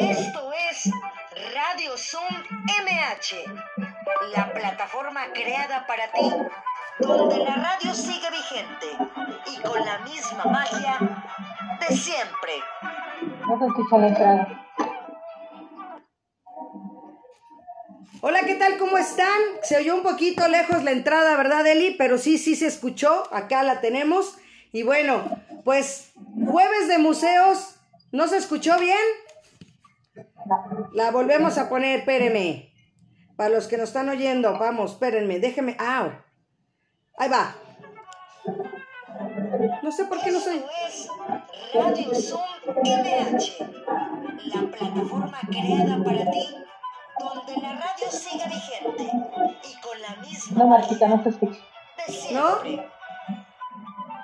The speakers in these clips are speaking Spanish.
Esto es Radio Zoom MH, la plataforma creada para ti, donde la radio sigue vigente y con la misma magia de siempre. No se escucha la entrada. Hola, ¿qué tal? ¿Cómo están? Se oyó un poquito lejos la entrada, ¿verdad, Eli? Pero sí, sí se escuchó. Acá la tenemos. Y bueno, pues jueves de museos. ¿No se escuchó bien? La volvemos a poner, espérenme. Para los que nos están oyendo, vamos, espérenme, déjenme. ¡Ah! Ahí va. No sé por qué no soy. Esto es Radio Zoom MH, la plataforma creada para ti, donde la radio sigue vigente y con la misma No, Marquita, no se escucha. de ¿No?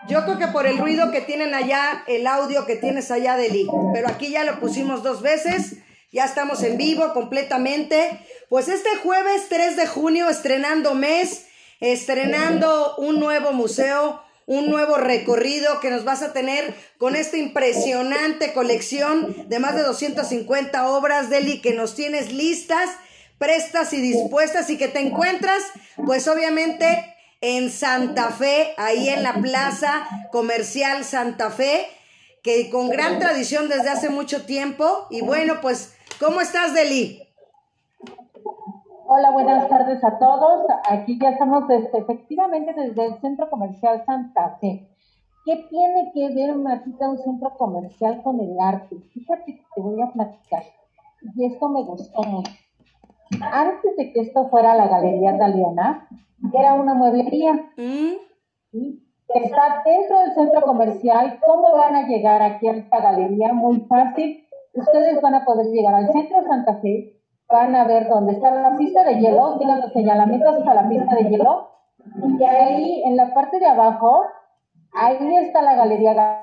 Yo creo que por el ruido que tienen allá, el audio que tienes allá de Lee. Pero aquí ya lo pusimos dos veces. Ya estamos en vivo completamente. Pues este jueves 3 de junio, estrenando mes, estrenando un nuevo museo, un nuevo recorrido que nos vas a tener con esta impresionante colección de más de 250 obras, Deli, que nos tienes listas, prestas y dispuestas y que te encuentras, pues obviamente en Santa Fe, ahí en la Plaza Comercial Santa Fe, que con gran tradición desde hace mucho tiempo. Y bueno, pues, ¿cómo estás, Deli? Hola, buenas tardes a todos. Aquí ya estamos desde, efectivamente desde el Centro Comercial Santa Fe. ¿Qué tiene que ver, Marquita, un centro comercial con el arte? Fíjate que te voy a platicar. Y esto me gustó mucho. Antes de que esto fuera la Galería Daliana, era una mueblería. ¿Mm? ¿sí? que está dentro del centro comercial. ¿Cómo van a llegar aquí a esta galería? Muy fácil. Ustedes van a poder llegar al centro Santa Fe, van a ver dónde está la pista de hielo, tienen los señalamientos a la pista de hielo, y ahí en la parte de abajo, ahí está la galería.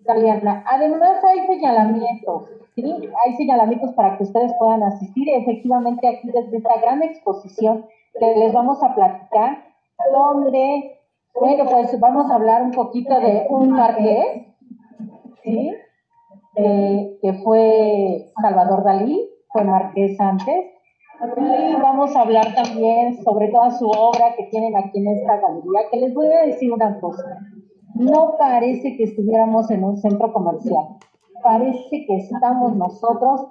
Galeana. Además hay señalamientos, ¿sí? Hay señalamientos para que ustedes puedan asistir. Efectivamente, aquí desde esta gran exposición que les vamos a platicar, donde bueno, pues vamos a hablar un poquito de un marqués, ¿sí? Que fue Salvador Dalí, fue marqués antes. Y vamos a hablar también sobre toda su obra que tienen aquí en esta galería, que les voy a decir una cosa. No parece que estuviéramos en un centro comercial. Parece que estamos nosotros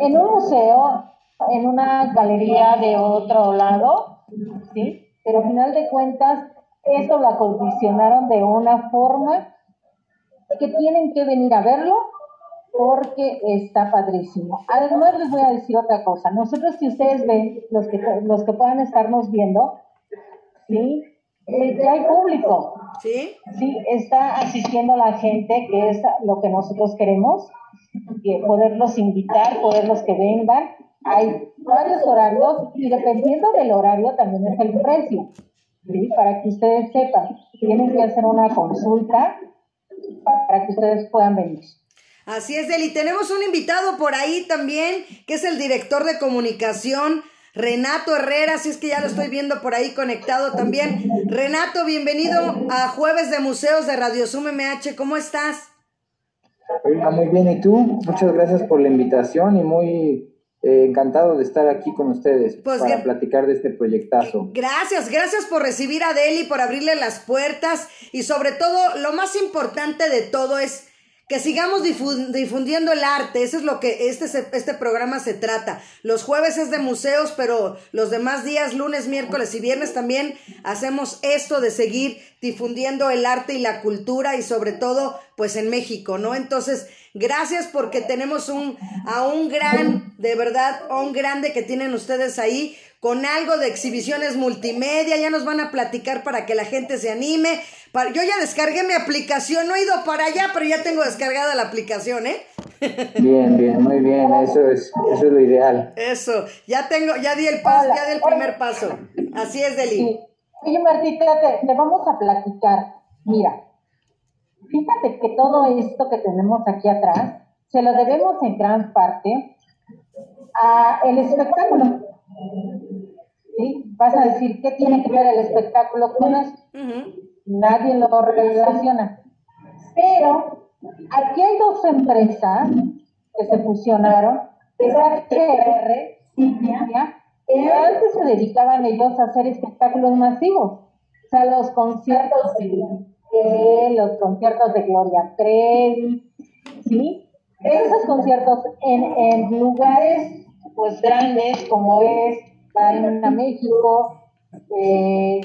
en un museo, en una galería de otro lado, ¿sí? Pero al final de cuentas, esto lo acondicionaron de una forma que tienen que venir a verlo porque está padrísimo. Además les voy a decir otra cosa. Nosotros si ustedes ven, los que, los que puedan estarnos viendo, ¿sí? Eh, ya hay público, ¿Sí? ¿sí? Está asistiendo la gente, que es lo que nosotros queremos, que poderlos invitar, poderlos que vengan. Hay varios horarios y dependiendo del horario también es el precio. ¿sí? Para que ustedes sepan, tienen que hacer una consulta para que ustedes puedan venir. Así es, Deli. Tenemos un invitado por ahí también, que es el director de comunicación, Renato Herrera, si es que ya lo estoy viendo por ahí conectado también. Renato, bienvenido a Jueves de Museos de Radio Zoom MH. ¿Cómo estás? Muy bien, ¿y tú? Muchas gracias por la invitación y muy eh, encantado de estar aquí con ustedes Pues para platicar de este proyectazo. Gracias, gracias por recibir a Deli, por abrirle las puertas y sobre todo, lo más importante de todo es que sigamos difu- difundiendo el arte. Eso es lo que este, este programa se trata. Los jueves es de museos, pero los demás días, lunes, miércoles y viernes también hacemos esto de seguir difundiendo el arte y la cultura y sobre todo, pues en México, ¿no? Entonces, gracias porque tenemos un, a un gran, de verdad, a un grande que tienen ustedes ahí con algo de exhibiciones multimedia, ya nos van a platicar para que la gente se anime. Yo ya descargué mi aplicación, no he ido para allá, pero ya tengo descargada la aplicación, ¿eh? Bien, bien, muy bien, eso es, eso es lo ideal. Eso, ya tengo, ya di el paso, Hola, ya di el hola. primer paso. Así es, Deli. Sí. Oye, Martita, te, te vamos a platicar. Mira, fíjate que todo esto que tenemos aquí atrás se lo debemos en gran parte a el espectáculo. ¿Sí? Vas a decir, ¿qué tiene que ver el espectáculo con esto? Ujú. Nadie lo relaciona. Pero aquí hay dos empresas que se fusionaron, es HR, que antes se dedicaban ellos a hacer espectáculos masivos, o sea, los conciertos de los conciertos de Gloria Trevi, ¿sí? Esos conciertos en, en lugares pues grandes como es Arena México, eh,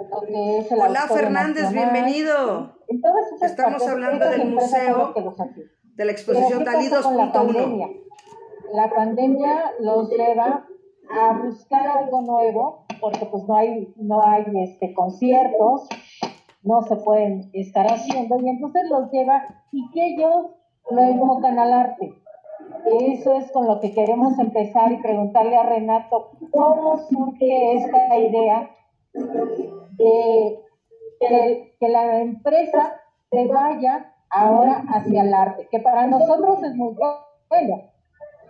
Hola Fernández, bienvenido. Estamos hablando del museo de la exposición Dalí 2.1. La pandemia los lleva a buscar algo nuevo porque pues no hay no hay este conciertos no se pueden estar haciendo y entonces los lleva y que ellos lo enfocan al arte eso es con lo que queremos empezar y preguntarle a Renato cómo surge esta idea de que, la empresa se vaya ahora hacia el arte, que para nosotros es muy bueno,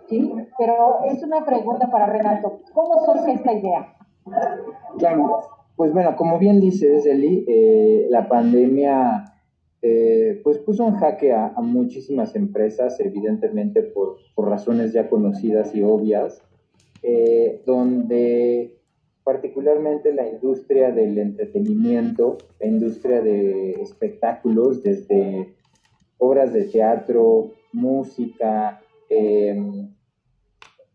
¿sí? Pero es una pregunta para Renato, ¿cómo surge esta idea? Claro, pues bueno, como bien dices, Eli, eh, la pandemia eh, pues puso en jaque a, muchísimas empresas, evidentemente por, razones ya conocidas y obvias, eh, donde particularmente la industria del entretenimiento, la industria de espectáculos, desde obras de teatro, música, em,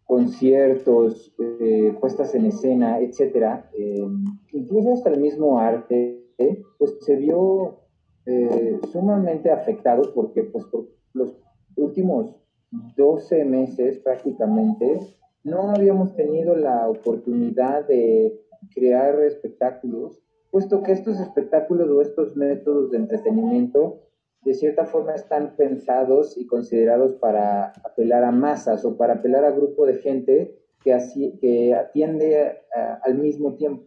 conciertos, eh, puestas en escena, etcétera, em, incluso hasta el mismo arte, pues se vio eh, sumamente afectado porque pues, por los últimos 12 meses prácticamente no habíamos tenido la oportunidad de crear espectáculos, puesto que estos espectáculos o estos métodos de entretenimiento de cierta forma están pensados y considerados para apelar a masas o para apelar a grupo de gente que, así, que atiende al mismo tiempo.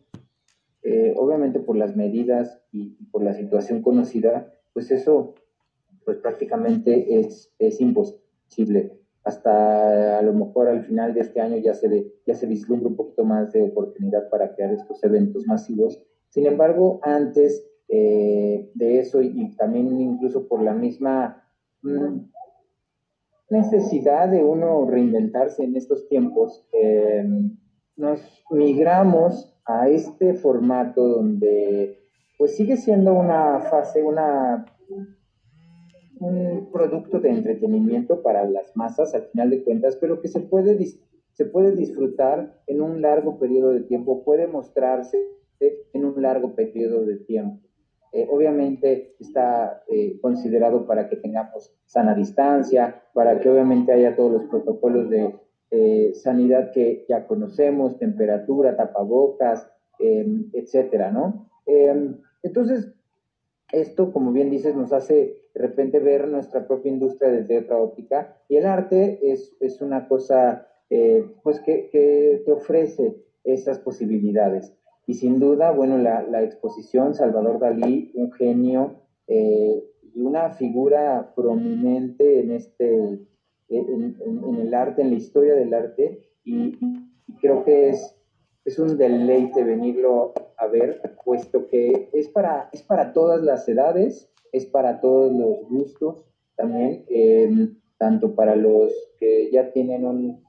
Eh, obviamente por las medidas y, por la situación conocida, pues eso pues prácticamente es, es imposible hasta a lo mejor al final de este año ya se ve, ya se vislumbra un poquito más de oportunidad para crear estos eventos masivos. Sin embargo, antes eh, de eso y, también incluso por la misma mm, necesidad de uno reinventarse en estos tiempos, em, nos migramos a este formato donde pues sigue siendo una fase, una un producto de entretenimiento para las masas al final de cuentas, pero que se puede, se puede disfrutar en un largo periodo de tiempo, puede mostrarse en un largo periodo de tiempo. Eh, obviamente está eh, considerado para que tengamos sana distancia, para que obviamente haya todos los protocolos de eh, sanidad que ya conocemos, temperatura, tapabocas, em, etcétera, ¿no? Em, entonces, esto, como bien dices, nos hace de repente ver nuestra propia industria desde otra óptica y el arte es, es una cosa eh, pues que, te ofrece esas posibilidades. Y sin duda, bueno, la, la exposición Salvador Dalí, un genio eh, y una figura prominente en, este, en, el arte, en la historia del arte, y, y creo que es, es un deleite venirlo a ver, puesto que es para, es para todas las edades, es para todos los gustos también, em, tanto para los que ya tienen un,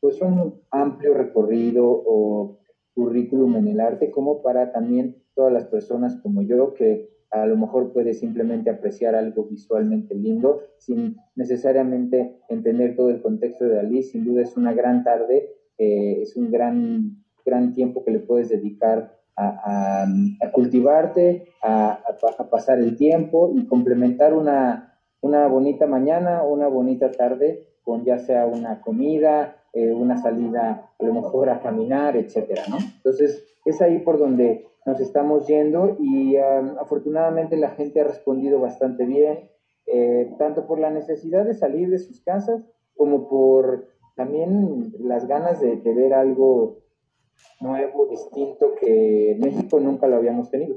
pues un amplio recorrido o currículum en el arte, como para también todas las personas como yo que a lo mejor puede simplemente apreciar algo visualmente lindo sin necesariamente entender todo el contexto de Dalí. Sin duda es una gran tarde, eh, es un gran, gran tiempo que le puedes dedicar a, cultivarte, a, pasar el tiempo y complementar una, una bonita mañana, una bonita tarde con ya sea una comida, eh, una salida a lo mejor a caminar, etcétera, ¿no? Entonces, es ahí por donde nos estamos yendo y afortunadamente la gente ha respondido bastante bien, eh, tanto por la necesidad de salir de sus casas como por también las ganas de, de ver algo nuevo, distinto, que en México nunca lo habíamos tenido.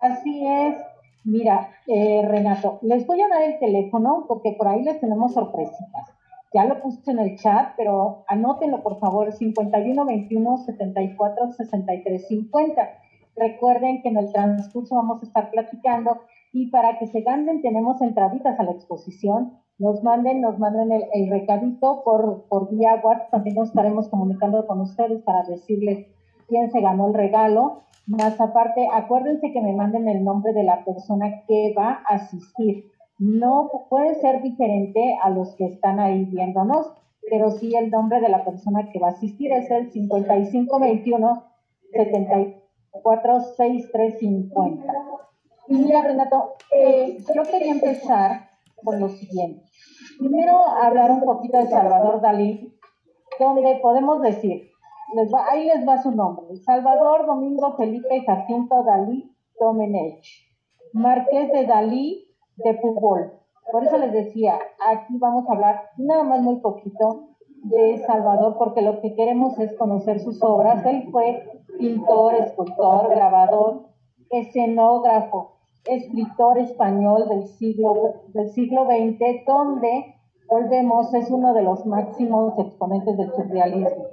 Así es. Mira, eh, Renato, les voy a dar el teléfono porque por ahí les tenemos sorpresitas. Ya lo puse en el chat, pero anótenlo por favor, 51 21 74 63 50. Recuerden que en el transcurso vamos a estar platicando y para que se ganen tenemos entraditas a la exposición nos manden, nos manden el, recadito por, por vía WhatsApp, también nos estaremos comunicando con ustedes para decirles quién se ganó el regalo. Más aparte, acuérdense que me manden el nombre de la persona que va a asistir. No puede ser diferente a los que están ahí viéndonos, pero sí el nombre de la persona que va a asistir es el 5521 746350. Y mira, Renato, eh, yo quería empezar con lo siguiente. Primero, hablar un poquito de Salvador Dalí, donde podemos decir, ahí les va su nombre, Salvador Domingo Felipe Jacinto Dalí Domenech, Marqués de Dalí de Pujol. Por eso les decía, aquí vamos a hablar nada más muy poquito de Salvador, porque lo que queremos es conocer sus obras. Él fue pintor, escultor, grabador, escenógrafo, escritor español del siglo, del siglo XX, donde, volvemos, es uno de los máximos exponentes del surrealismo.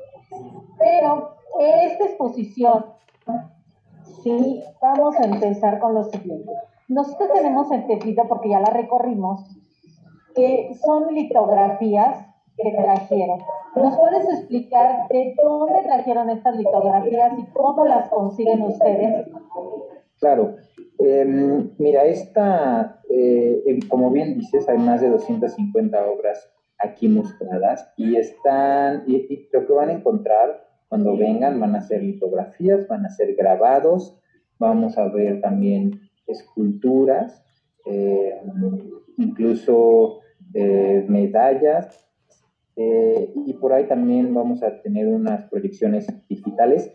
Pero esta exposición, sí, vamos a empezar con lo siguiente. Nosotros tenemos entendido, porque ya la recorrimos, que son litografías que trajeron. ¿Nos puedes explicar de dónde trajeron estas litografías y cómo las consiguen ustedes? Claro. Em, mira, esta, eh, em, como bien dices, hay más de 250 obras aquí mostradas y están, y, lo que van a encontrar cuando vengan van a ser litografías, van a ser grabados, vamos a ver también esculturas, eh, incluso eh, medallas, y por ahí también vamos a tener unas proyecciones digitales,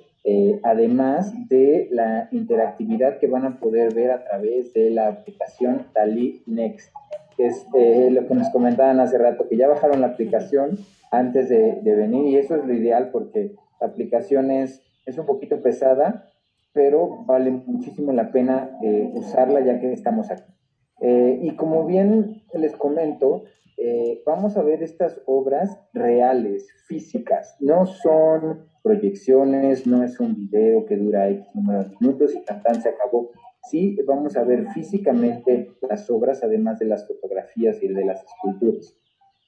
además de la interactividad que van a poder ver a través de la aplicación Dali Next, que es lo que nos comentaban hace rato, que ya bajaron la aplicación antes de, de venir y eso es lo ideal porque la aplicación es, es un poquito pesada, pero vale muchísimo la pena eh, usarla ya que estamos aquí. Eh, y como bien les comento, eh, vamos a ver estas obras reales, físicas. No son proyecciones, no es un video que dura X número de minutos y tan, tan se acabó. Sí, vamos a ver físicamente las obras, además de las fotografías y de las esculturas.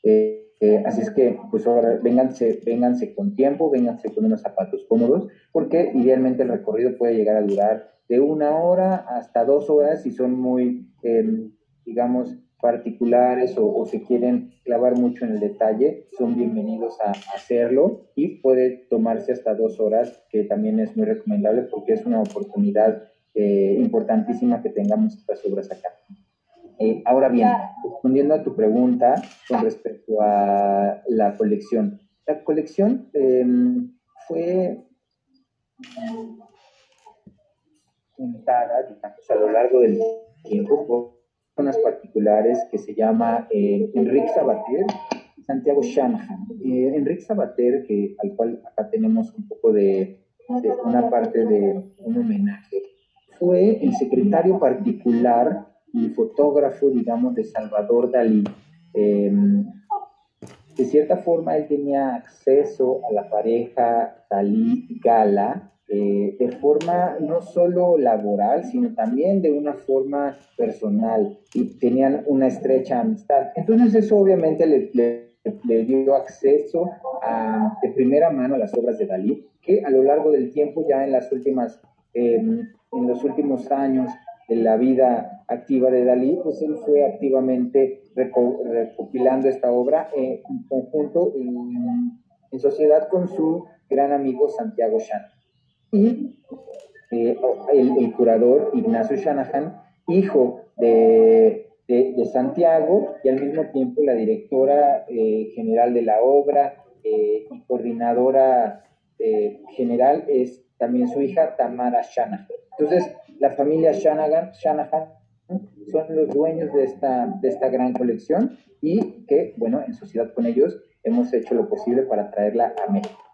Eh, así es que, pues ahora, vénganse, vénganse con tiempo, vénganse con unos zapatos cómodos, porque idealmente el recorrido puede llegar a durar de una hora hasta dos horas si son muy, em, digamos, particulares o, o, se quieren clavar mucho en el detalle, son bienvenidos a hacerlo y puede tomarse hasta dos horas, que también es muy recomendable porque es una oportunidad eh, importantísima que tengamos estas obras acá. Eh, ahora bien, respondiendo a tu pregunta con respecto a la colección. La colección em, fue juntada, digamos, a lo largo del tiempo por zonas particulares que se llama eh, Enrique Sabater Santiago Shanahan. Eh, Enrique Sabater, que, al cual acá tenemos un poco de, de una parte de un homenaje, fue el secretario particular y fotógrafo, digamos, de Salvador Dalí. Em, de cierta forma, él tenía acceso a la pareja Dalí-Gala eh, de forma no solo laboral, sino también de una forma personal y tenían una estrecha amistad. Entonces eso obviamente le, le, dio acceso a, de primera mano a las obras de Dalí, que a lo largo del tiempo, ya en las últimas, em, en los últimos años, en la vida activa de Dalí, pues él fue activamente recopilando esta obra en conjunto, en, sociedad con su gran amigo Santiago Shan. Y eh, el, curador Ignacio Shanahan, hijo de, de, Santiago y al mismo tiempo la directora eh, general de la obra eh, y coordinadora general es también su hija Tamara Shanahan. Entonces, la familia Shanahan, Shanahan son los dueños de esta, de esta gran colección y que, bueno, en sociedad con ellos hemos hecho lo posible para traerla a México.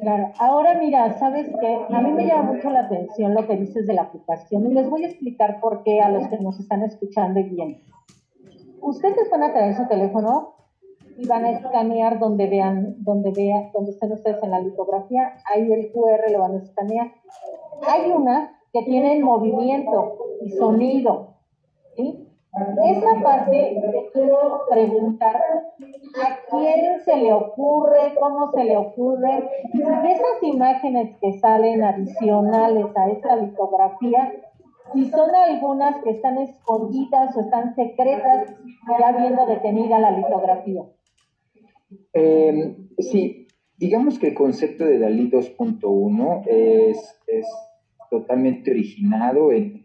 Claro, ahora mira, sabes que a mí me llama mucho la atención lo que dices de la aplicación y les voy a explicar por qué a los que nos están escuchando y viendo. Ustedes van a traer su teléfono y van a escanear donde vean, donde vean, donde estén ustedes en la litografía, ahí el QR lo van a escanear hay unas que tienen movimiento y sonido, ¿sí? Esa parte te quiero preguntar, ¿a quién se le ocurre? ¿Cómo se le ocurre? esas imágenes que salen adicionales a esta litografía, si son algunas que están escondidas o están secretas, ya viendo detenida la litografía. Eh, sí, digamos que el concepto de Dalí 2.1 es, es totalmente originado en,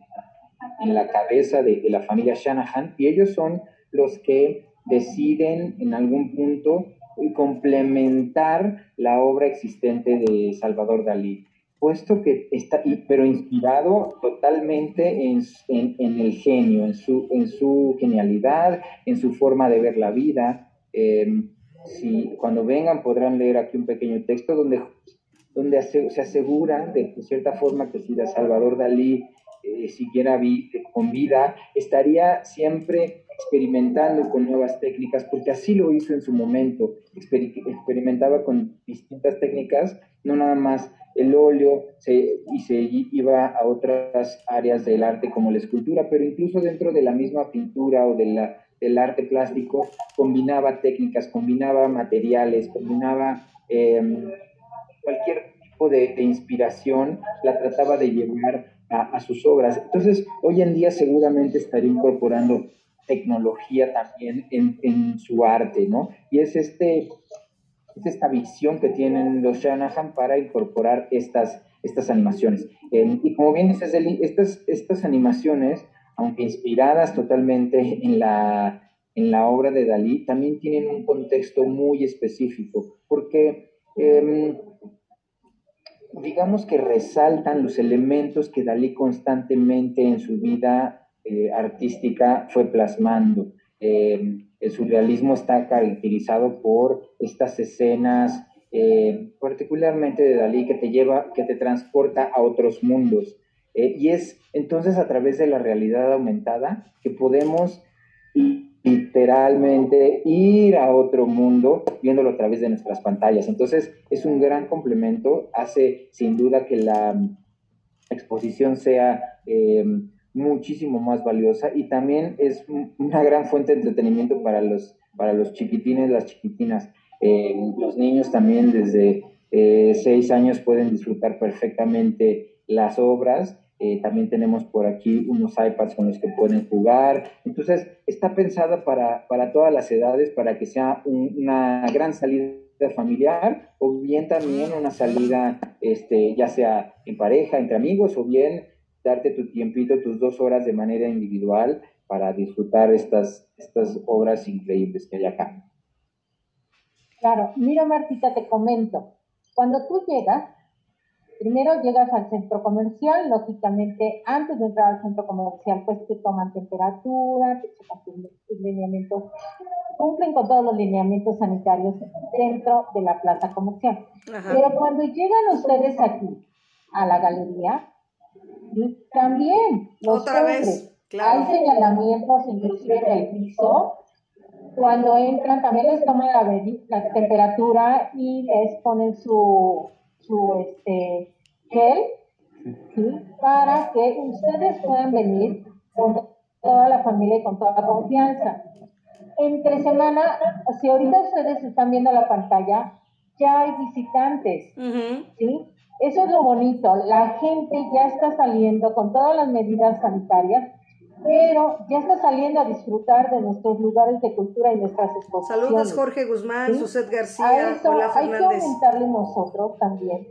en la cabeza de, de, la familia Shanahan y ellos son los que deciden en algún punto complementar la obra existente de Salvador Dalí, puesto que está, pero inspirado totalmente en, en, en el genio, en su, en su genialidad, en su forma de ver la vida. Eh, si cuando vengan podrán leer aquí un pequeño texto donde, donde se asegura de cierta forma que si Salvador Dalí eh, siguiera con vida, estaría siempre experimentando con nuevas técnicas, porque así lo hizo en su momento, experimentaba con distintas técnicas, no nada más el óleo, se, y se iba a otras áreas del arte como la escultura, pero incluso dentro de la misma pintura o de la el arte plástico combinaba técnicas, combinaba materiales, combinaba em, cualquier tipo de, inspiración, la trataba de llevar a, sus obras. Entonces, hoy en día seguramente estaría incorporando tecnología también en, su arte, ¿no? Y es, este, es esta visión que tienen los Shanahan para incorporar estas, estas animaciones. Em, y como bien dices, estas, estas animaciones aunque inspiradas totalmente en la, en la obra de Dalí, también tienen un contexto muy específico, porque em, digamos que resaltan los elementos que Dalí constantemente en su vida eh, artística fue plasmando. Em, el surrealismo está caracterizado por estas escenas, eh, particularmente de Dalí, que te lleva, que te transporta a otros mundos. Eh, y es entonces a través de la realidad aumentada que podemos literalmente ir a otro mundo viéndolo a través de nuestras pantallas. Entonces es un gran complemento, hace sin duda que la exposición sea eh, muchísimo más valiosa y también es una gran fuente de entretenimiento para los, para los chiquitines, las chiquitinas. Eh, los niños también desde seis años pueden disfrutar perfectamente las obras eh, también tenemos por aquí unos iPads con los que pueden jugar. Entonces, está pensada para, para todas las edades, para que sea una gran salida familiar o bien también una salida, este, ya sea en pareja, entre amigos, o bien darte tu tiempito, tus dos horas de manera individual para disfrutar estas, estas obras increíbles que hay acá. Claro, mira Martita, te comento, cuando tú llegas, Primero llegas al centro comercial, lógicamente antes de entrar al centro comercial pues te toman temperatura, te checan tus lineamientos, cumplen con todos los lineamientos sanitarios dentro de la plaza comercial. Pero cuando llegan ustedes aquí a la galería, también los Otra vez, hay señalamientos inclusive del piso, cuando entran también les toman la, la temperatura y les ponen su su este, gel, para que ustedes puedan venir con toda la familia y con toda la confianza. Entre semana, si ahorita ustedes están viendo la pantalla, ya hay visitantes, ¿sí? Eso es lo bonito, la gente ya está saliendo con todas las medidas sanitarias, pero ya está saliendo a disfrutar de nuestros lugares de cultura y nuestras exposiciones. Saludos Jorge Guzmán, ¿sí? García, a eso Hay que aumentarle nosotros también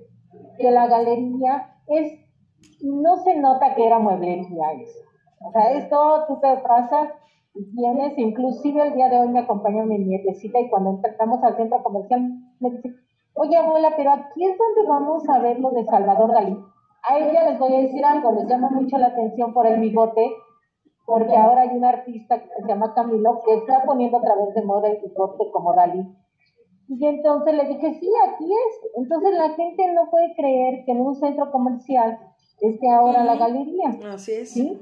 que la galería es, no se nota que era mueblería eso. O sea, esto tú te pasas y tienes, inclusive el día de hoy me acompaña mi nietecita y cuando entramos al centro comercial me dice, oye abuela, pero aquí es donde vamos a ver lo de Salvador Dalí. A ella les voy a decir algo, les llama mucho la atención por el bigote, porque ahora hay un artista que se llama Camilo que está poniendo a través de moda el bigote como Dalí. Y entonces le dije, sí, aquí es. Entonces la gente no puede creer que en un centro comercial esté ahora la galería. Así es. ¿sí?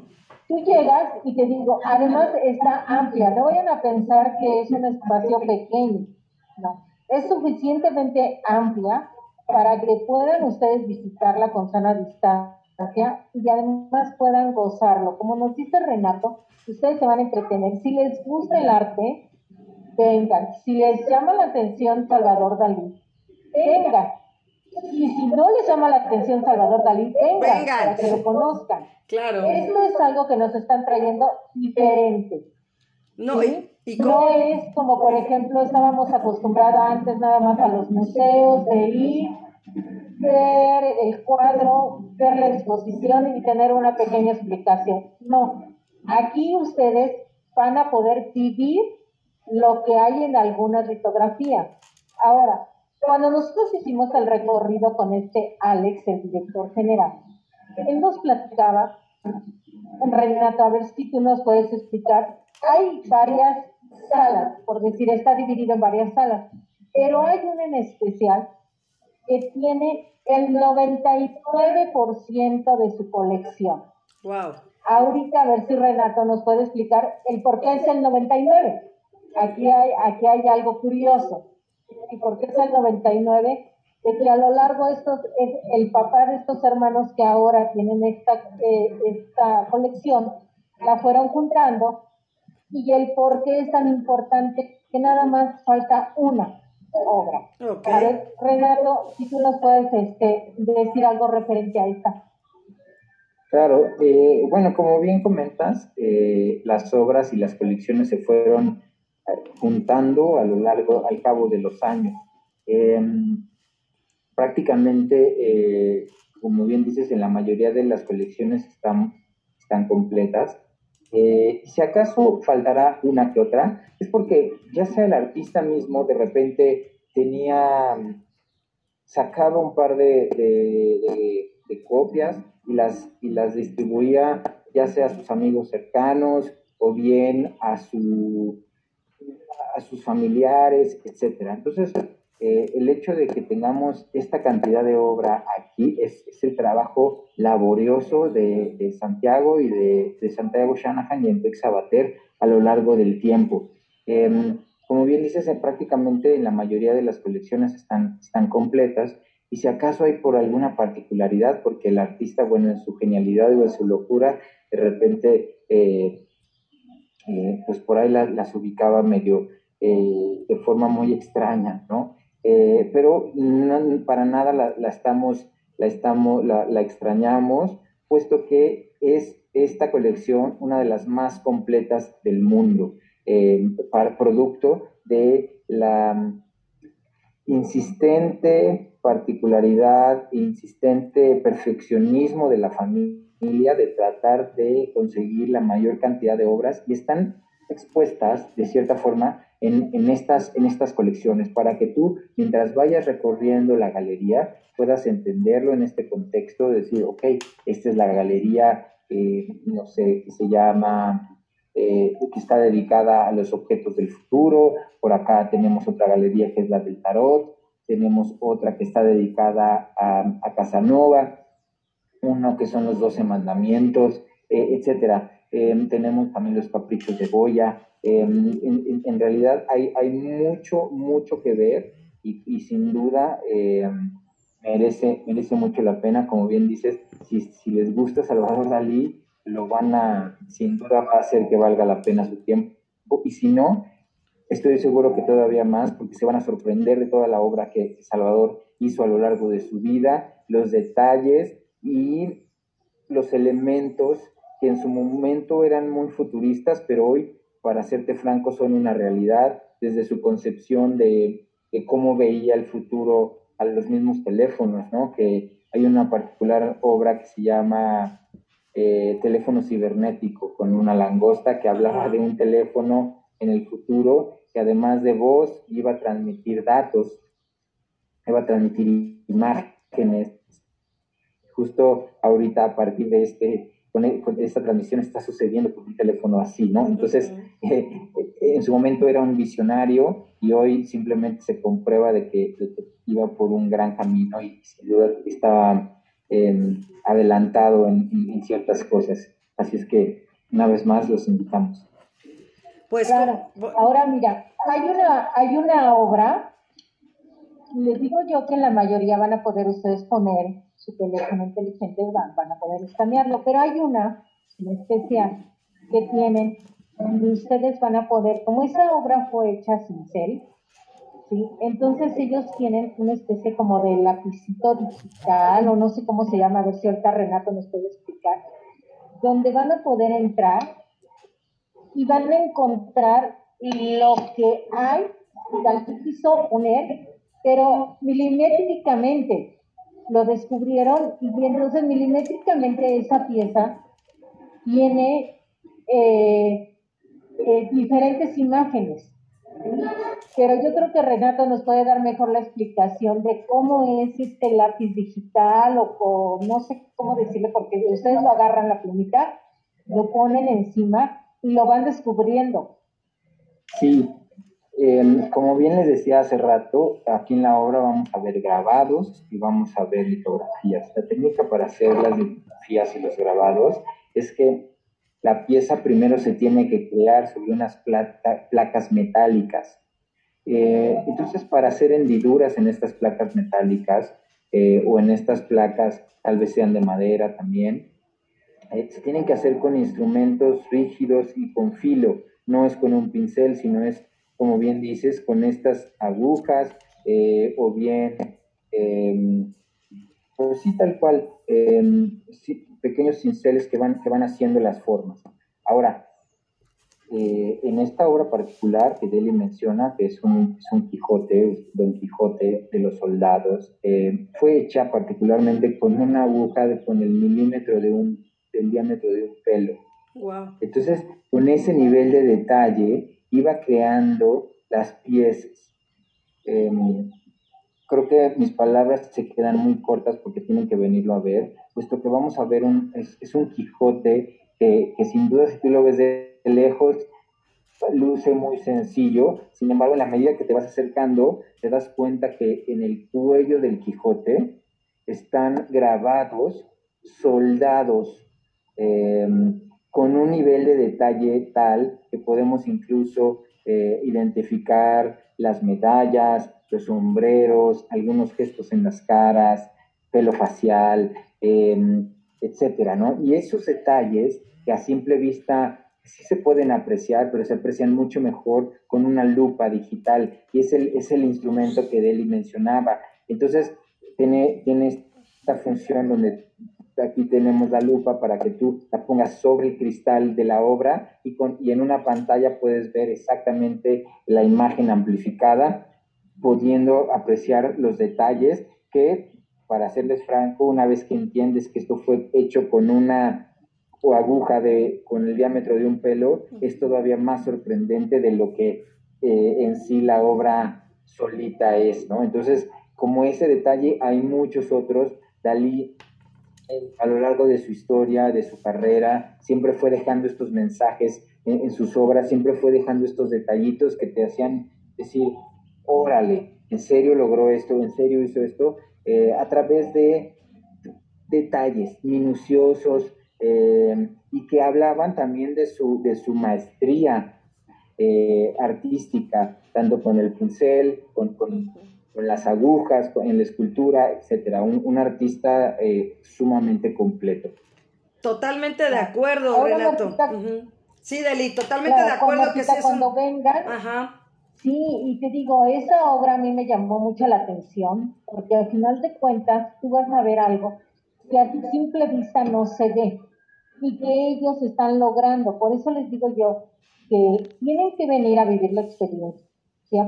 Tú llegas y te digo, además está amplia, no vayan a pensar que es un espacio pequeño, no, es suficientemente amplia para que puedan ustedes visitarla con sana distancia y además puedan gozarlo. Como nos dice Renato, ustedes se van a entretener. Si les gusta el arte, vengan. Si les llama la atención Salvador Dalí, vengan. Y si no les llama la atención Salvador Dalí, vengan, para que lo conozcan. Claro. Esto es algo que nos están trayendo diferente. No, ¿y, no es como, por ejemplo, estábamos acostumbrados antes nada más a los museos de ir ver el cuadro, ver la exposición y tener una pequeña explicación. No, aquí ustedes van a poder vivir lo que hay en algunas litografías. Ahora, cuando nosotros hicimos el recorrido con este Alex, el director general, él nos platicaba, Renato, a ver si tú nos puedes explicar, hay varias salas, por decir, está dividido en varias salas, pero hay una en especial que tiene el 99% de su colección. Wow. Ahorita a ver si Renato nos puede explicar el por qué es el 99. Aquí hay, aquí hay algo curioso. ¿Y por qué es el 99? De que a lo largo estos, el papá de estos hermanos que ahora tienen esta, eh, esta colección, la fueron juntando y el por qué es tan importante que nada más falta una obra. A ver, Renato, si tú nos puedes este, decir algo referente a esta. Claro, eh, bueno, como bien comentas, eh, las obras y las colecciones se fueron eh, juntando a lo largo, al cabo de los años. Em, prácticamente, como bien dices, en la mayoría de las colecciones están, están completas. Si acaso faltará una que otra, es porque ya sea el artista mismo de repente tenía sacado un par de, copias y las, y las distribuía ya sea a sus amigos cercanos o bien a, su, a sus familiares, etc. Entonces, eh, el hecho de que tengamos esta cantidad de obra aquí es, el trabajo laborioso de, Santiago y de, Santiago Shanahan y Entex Sabater a lo largo del tiempo. Em, como bien dices, prácticamente en la mayoría de las colecciones están, están completas y si acaso hay por alguna particularidad, porque el artista, bueno, en su genialidad o en su locura, de repente, eh, eh, pues por ahí las ubicaba medio eh, de forma muy extraña, ¿no? Pero para nada la, estamos, la, estamos la, extrañamos, puesto que es esta colección una de las más completas del mundo, para producto de la insistente particularidad, insistente perfeccionismo de la familia de tratar de conseguir la mayor cantidad de obras y están expuestas de cierta forma en, estas, en estas colecciones para que tú, mientras vayas recorriendo la galería, puedas entenderlo en este contexto, decir, ok, esta es la galería, no sé, que se llama eh, que está dedicada a los objetos del futuro. Por acá tenemos otra galería que es la del tarot. Tenemos otra que está dedicada a, Casanova. Uno que son los doce mandamientos, eh, etcétera. Em, tenemos también los caprichos de Goya. Em, en, realidad hay, hay mucho, mucho que ver y, y sin duda em, merece, merece mucho la pena. Como bien dices, si, si les gusta Salvador Dalí, lo van a, sin duda va a hacer que valga la pena su tiempo. Y si no, estoy seguro que todavía más, porque se van a sorprender de toda la obra que Salvador hizo a lo largo de su vida, los detalles y los elementos que en su momento eran muy futuristas, pero hoy, para serte franco, son una realidad desde su concepción de, de cómo veía el futuro a los mismos teléfonos, ¿no? Que hay una particular obra que se llama eh, teléfono cibernético con una langosta que hablaba de un teléfono en el futuro que además de voz iba a transmitir datos, iba a transmitir imágenes. Justo ahorita a partir de este, con, e, esta transmisión está sucediendo con un teléfono así, ¿no? Entonces, eh, en su momento era un visionario y hoy simplemente se comprueba de que, de que iba por un gran camino y sin duda estaba Em, adelantado en, ciertas cosas. Así es que una vez más los invitamos. Pues claro, ahora mira, hay una, hay una obra, les digo yo que en la mayoría van a poder ustedes poner su teléfono inteligente van, van a poder escanearlo. Pero hay una en especial que tienen donde ustedes van a poder, como esa obra fue hecha sin cel, ¿sí? entonces ellos tienen una especie como de lapicito digital, o no sé cómo se llama, a ver si ahorita Renato nos puede explicar, donde van a poder entrar y van a encontrar lo que hay, tal quiso poner, pero milimétricamente lo descubrieron y entonces milimétricamente esa pieza tiene eh, eh, diferentes imágenes. Pero yo creo que Renato nos puede dar mejor la explicación de cómo es este lápiz digital o, no sé cómo decirle, porque ustedes lo agarran la plumita, lo ponen encima y lo van descubriendo. Sí, como bien les decía hace rato, aquí en la obra vamos a ver grabados y vamos a ver litografías. La técnica para hacer las litografías y los grabados es que la pieza primero se tiene que crear sobre unas placas metálicas. Eh, entonces, para hacer hendiduras en estas placas metálicas eh, o en estas placas, tal vez sean de madera también, eh, se tienen que hacer con instrumentos rígidos y con filo. No es con un pincel, sino es, como bien dices, con estas agujas o bien, em, pues sí, tal cual, em, pequeños cinceles que van, que van haciendo las formas. Ahora, eh, en esta obra particular que Deli menciona, que es un, es un Quijote, Don Quijote de los soldados, eh, fue hecha particularmente con una aguja de, con el milímetro de un, del diámetro de un pelo. Wow. Entonces, con ese nivel de detalle, iba creando las piezas. Em, creo que mis palabras se quedan muy cortas porque tienen que venirlo a ver, puesto que vamos a ver un, es, un Quijote que, sin duda si tú lo ves de lejos, luce muy sencillo, sin embargo, en la medida que te vas acercando, te das cuenta que en el cuello del Quijote están grabados soldados em, con un nivel de detalle tal que podemos incluso eh, identificar las medallas, los sombreros, algunos gestos en las caras, pelo facial, em, etcétera, ¿no? Y esos detalles que a simple vista sí se pueden apreciar, pero se aprecian mucho mejor con una lupa digital, y es el, es el instrumento que Deli mencionaba. Entonces, tiene, tiene esta función donde aquí tenemos la lupa para que tú la pongas sobre el cristal de la obra y, con, y en una pantalla puedes ver exactamente la imagen amplificada pudiendo apreciar los detalles que, para serles franco, una vez que entiendes que esto fue hecho con una o aguja de, con el diámetro de un pelo, es todavía más sorprendente de lo que eh, en sí la obra solita es, ¿no? Entonces, como ese detalle, hay muchos otros. Dalí, a lo largo de su historia, de su carrera, siempre fue dejando estos mensajes en sus obras, siempre fue dejando estos detallitos que te hacían decir, órale, en serio logró esto, en serio hizo esto, eh, a través de detalles minuciosos eh, y que hablaban también de su, de su maestría eh, artística, tanto con el pincel, con, con, las agujas, en la escultura, etcétera. Un, artista sumamente completo. Totalmente de acuerdo, Renato. Sí, Deli, totalmente de acuerdo que cuando vengan, Ajá Sí, y te digo, esa obra a mí me llamó mucho la atención, porque al final de cuentas tú vas a ver algo que a simple vista no se ve y que ellos están logrando. Por eso les digo yo que tienen que venir a vivir la experiencia,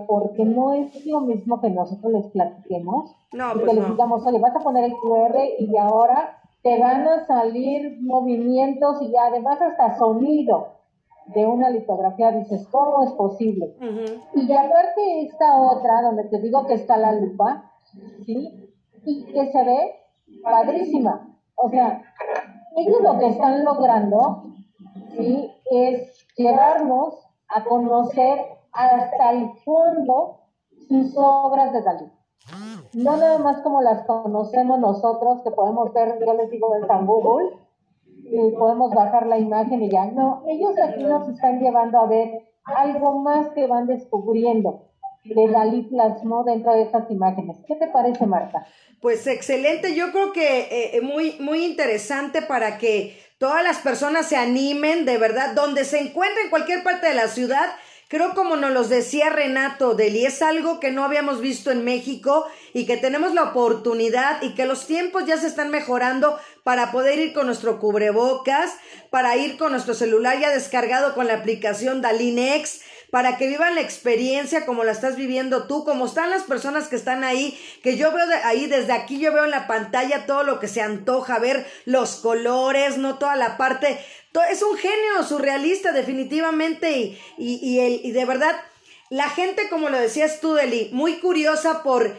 porque no es lo mismo que nosotros les platiquemos, no, y pues que les digamos, oye, vas a poner el QR y ahora te van a salir movimientos y además hasta sonido de una litografía, dices, ¿cómo es posible? Y aparte esta otra, donde te digo que está la lupa, ¿sí? Y que se ve padrísima. O sea, ellos lo que están logrando, ¿sí? Es llevarnos a conocer hasta el fondo sus obras de Dalí. No nada más como las conocemos nosotros, que podemos ver, yo les digo, en San Google, podemos bajar la imagen y ya. No, ellos aquí nos están llevando a ver algo más que van descubriendo. de Dalí plasmó dentro de estas imágenes. ¿Qué te parece, Marta? Pues excelente, yo creo que eh, eh, muy, muy interesante para que todas las personas se animen, de verdad, donde se encuentre en cualquier parte de la ciudad. Creo como nos los decía Renato Deli, es algo que no habíamos visto en México y que tenemos la oportunidad y que los tiempos ya se están mejorando para poder ir con nuestro cubrebocas, para ir con nuestro celular ya descargado con la aplicación Dalinex, para que vivan la experiencia como la estás viviendo tú, como están las personas que están ahí, que yo veo ahí desde aquí, yo veo en la pantalla todo lo que se antoja, ver los colores, no toda la parte, es un genio surrealista definitivamente y, y, el, y de verdad, la gente, como lo decías tú, Deli, muy curiosa por,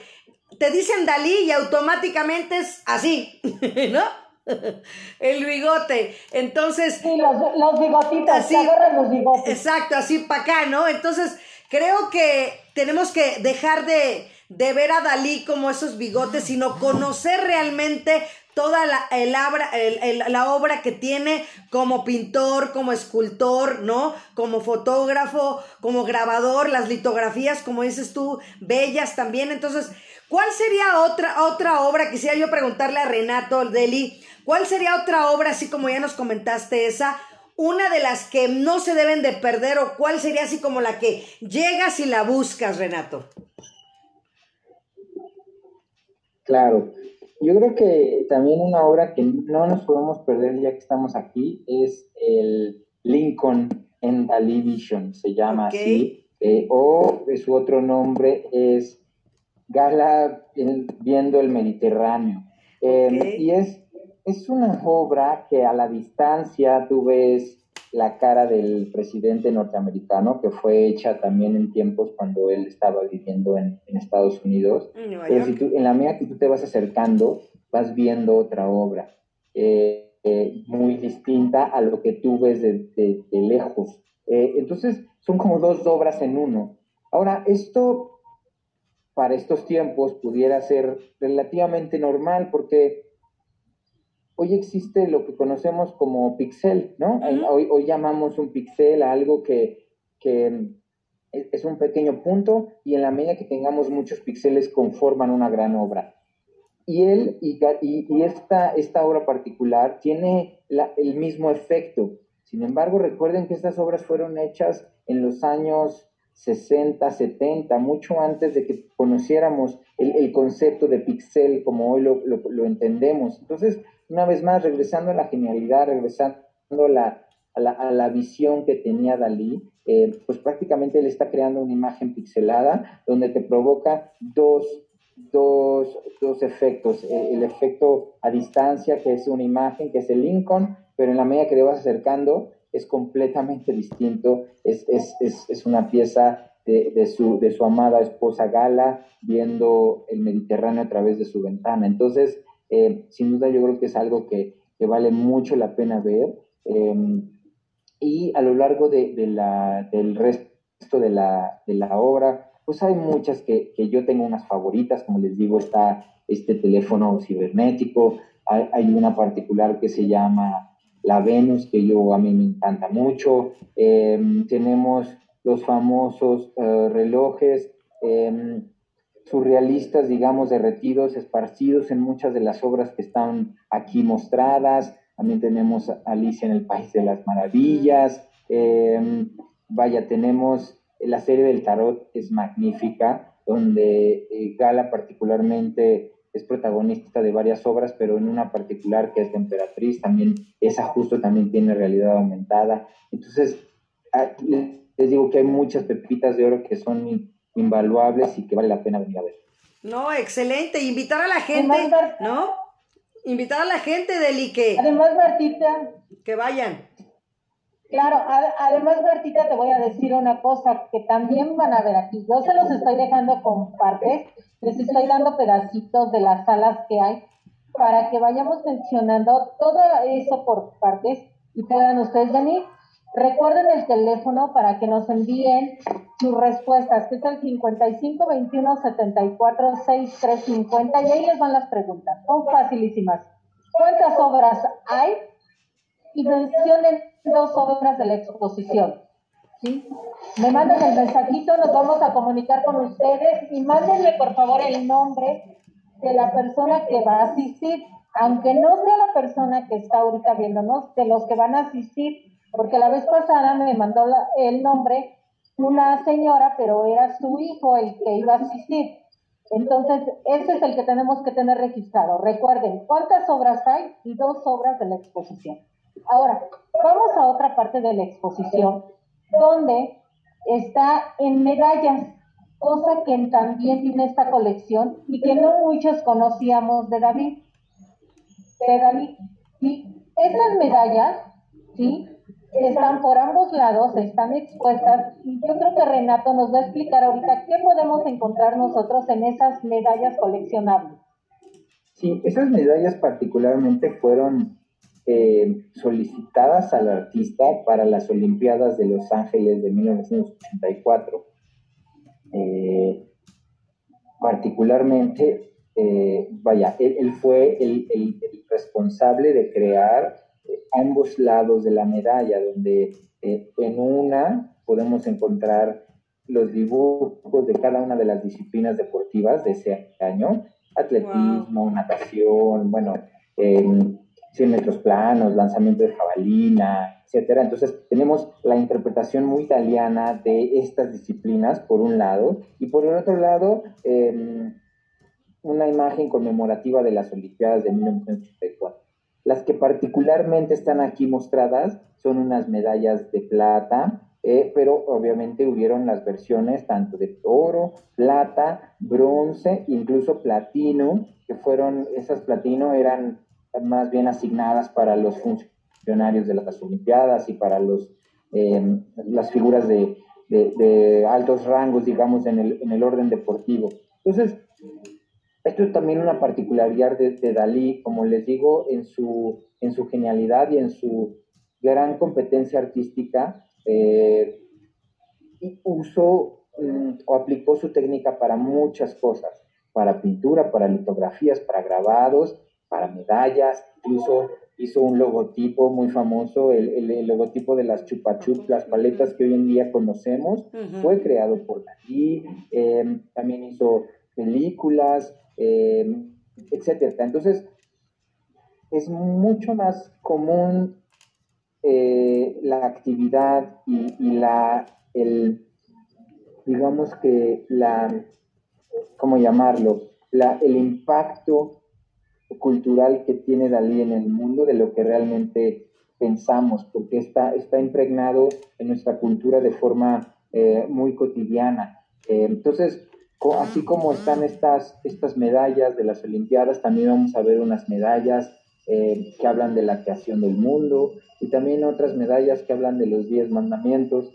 te dicen Dalí y automáticamente es así, ¿no? el bigote. Entonces. Sí, los, bigotitos, así, los bigotes. Exacto, así para acá, ¿no? Entonces, creo que tenemos que dejar de, de ver a Dalí como esos bigotes, sino conocer realmente toda la, el el, la obra que tiene como pintor, como escultor, ¿no? Como fotógrafo, como grabador, las litografías, como dices tú, bellas también. Entonces, ¿cuál sería otra, otra obra? Quisiera yo preguntarle a Renato Deli, ¿Cuál sería otra obra, así como ya nos comentaste esa, una de las que no se deben de perder o cuál sería así como la que llegas y la buscas, Renato? Claro, yo creo que también una obra que no nos podemos perder ya que estamos aquí es el Lincoln en Dalí Vision, se llama así, eh, o su otro nombre es Gala viendo el Mediterráneo. Eh, y es es una obra que a la distancia tú ves la cara del presidente norteamericano, que fue hecha también en tiempos cuando él estaba viviendo en, Estados Unidos. Pero si tú, en la medida que tú te vas acercando, vas viendo otra obra eh, eh, muy distinta a lo que tú ves de, lejos. Eh, entonces, son como dos obras en uno. Ahora, esto para estos tiempos pudiera ser relativamente normal porque hoy existe lo que conocemos como pixel, ¿no? hoy, hoy, llamamos un pixel a algo que, que, es un pequeño punto y en la medida que tengamos muchos píxeles conforman una gran obra. Y él y, y, esta, esta obra particular tiene el mismo efecto. Sin embargo, recuerden que estas obras fueron hechas en los años 60, 70, mucho antes de que conociéramos el, concepto de pixel como hoy lo, lo entendemos. Entonces, una vez más, regresando a la genialidad, regresando a la, a la, visión que tenía Dalí, eh, pues prácticamente él está creando una imagen pixelada donde te provoca dos, dos, dos efectos. El, efecto a distancia, que es una imagen, que es el Lincoln, pero en la medida que te vas acercando es completamente distinto, es, es, es, es una pieza de, de, su, de su amada esposa Gala viendo el Mediterráneo a través de su ventana. Entonces, eh, sin duda yo creo que es algo que, vale mucho la pena ver. Em, y a lo largo de, la, del resto de la, de la, obra, pues hay muchas que, que, yo tengo unas favoritas, como les digo, está este teléfono cibernético, hay, una particular que se llama la Venus, que yo a mí me encanta mucho, em, tenemos los famosos eh, relojes, em, surrealistas, digamos, derretidos, esparcidos en muchas de las obras que están aquí mostradas. También tenemos Alicia en el País de las Maravillas. Em, vaya, tenemos la serie del tarot, es magnífica, donde eh, Gala particularmente es protagonista de varias obras, pero en una particular que es de Emperatriz, también esa justo también tiene realidad aumentada. Entonces, ah, les digo que hay muchas pepitas de oro que son invaluables y que vale la pena venir a ver. No, excelente. Invitar a la gente, ¿no? Invitar a la gente del que... Además, Martita... Que vayan. Claro, además, Martita, te voy a decir una cosa que también van a ver aquí. Yo se los estoy dejando con partes, les estoy dando pedacitos de las salas que hay para que vayamos mencionando todo eso por partes y puedan ustedes venir. Recuerden el teléfono para que nos envíen sus respuestas, que es el 55 21 74 6350 y ahí les van las preguntas. Son facilísimas. ¿Cuántas obras hay? Y mencionen dos obras de la exposición. ¿sí? Me mandan el mensajito, nos vamos a comunicar con ustedes y mándenme por favor el nombre de la persona que va a asistir, aunque no sea la persona que está ahorita viéndonos, de los que van a asistir, porque la vez pasada me mandó el nombre una señora, pero era su hijo el que iba a asistir. Entonces, ese es el que tenemos que tener registrado. Recuerden, ¿cuántas obras hay? Y dos obras de la exposición. Ahora, vamos a otra parte de la exposición, donde está en medallas, cosa que también tiene esta colección y que no muchos conocíamos de David. De David, ¿sí? Estas medallas, ¿sí? Están por ambos lados, están expuestas yo creo que Renato nos va a explicar ahorita qué podemos encontrar nosotros en esas medallas coleccionables. Sí, esas medallas particularmente fueron eh, solicitadas al artista para las Olimpiadas de Los Ángeles de 1984. Eh, particularmente, eh, vaya, él, fue el responsable de crear ambos lados de la medalla, donde eh, en una podemos encontrar los dibujos de cada una de las disciplinas deportivas de ese año, atletismo, natación, bueno, 100 metros planos, lanzamiento de jabalina, etcétera. Entonces tenemos la interpretación muy italiana de estas disciplinas por un lado y por el otro lado em, una imagen conmemorativa de las Olimpiadas de 1984. Las que particularmente están aquí mostradas son unas medallas de plata, eh, pero obviamente hubieron las versiones tanto de oro, plata, bronce, incluso platino, que fueron, esas platino eran más bien asignadas para los funcionarios de las Olimpiadas y para los, em, las figuras de, altos rangos, digamos, en el, en el orden deportivo. Entonces, esto es también una particularidad de, Dalí, como les digo, en su, en su genialidad y en su gran competencia artística, eh, usó mm, o aplicó su técnica para muchas cosas, para pintura, para litografías, para grabados, para medallas, incluso hizo un logotipo muy famoso, el, logotipo de las chupachup, las paletas que hoy en día conocemos, fue creado por Dalí, eh, también hizo películas, eh, etcétera. Entonces, es mucho más común eh, la actividad y, la, el, digamos que la, ¿cómo llamarlo? La, el impacto cultural que tiene Dalí en el mundo de lo que realmente pensamos, porque está, está impregnado en nuestra cultura de forma eh, muy cotidiana. entonces, así como están estas, estas medallas de las Olimpiadas, también vamos a ver unas medallas eh, que hablan de la creación del mundo y también otras medallas que hablan de los diez mandamientos,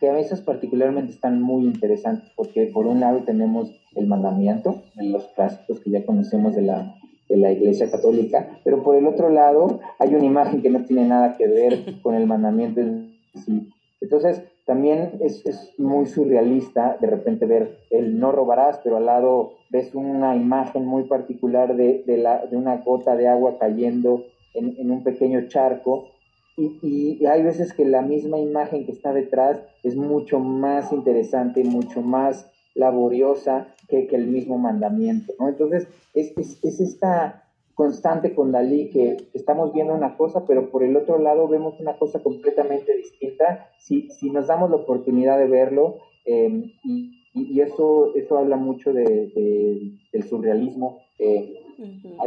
que a veces particularmente están muy interesantes porque por un lado tenemos el mandamiento, los clásicos que ya conocemos de la, de la Iglesia Católica, pero por el otro lado hay una imagen que no tiene nada que ver con el mandamiento en sí. Entonces, también es, muy surrealista de repente ver el no robarás, pero al lado ves una imagen muy particular de, la, de una gota de agua cayendo en, un pequeño charco. Y, hay veces que la misma imagen que está detrás es mucho más interesante, mucho más laboriosa que, que el mismo mandamiento. Entonces, es, es, es esta constante con Dalí, que estamos viendo una cosa, pero por el otro lado vemos una cosa completamente distinta si, si nos damos la oportunidad de verlo. Em, y, y, eso, eso habla mucho de, del surrealismo, eh,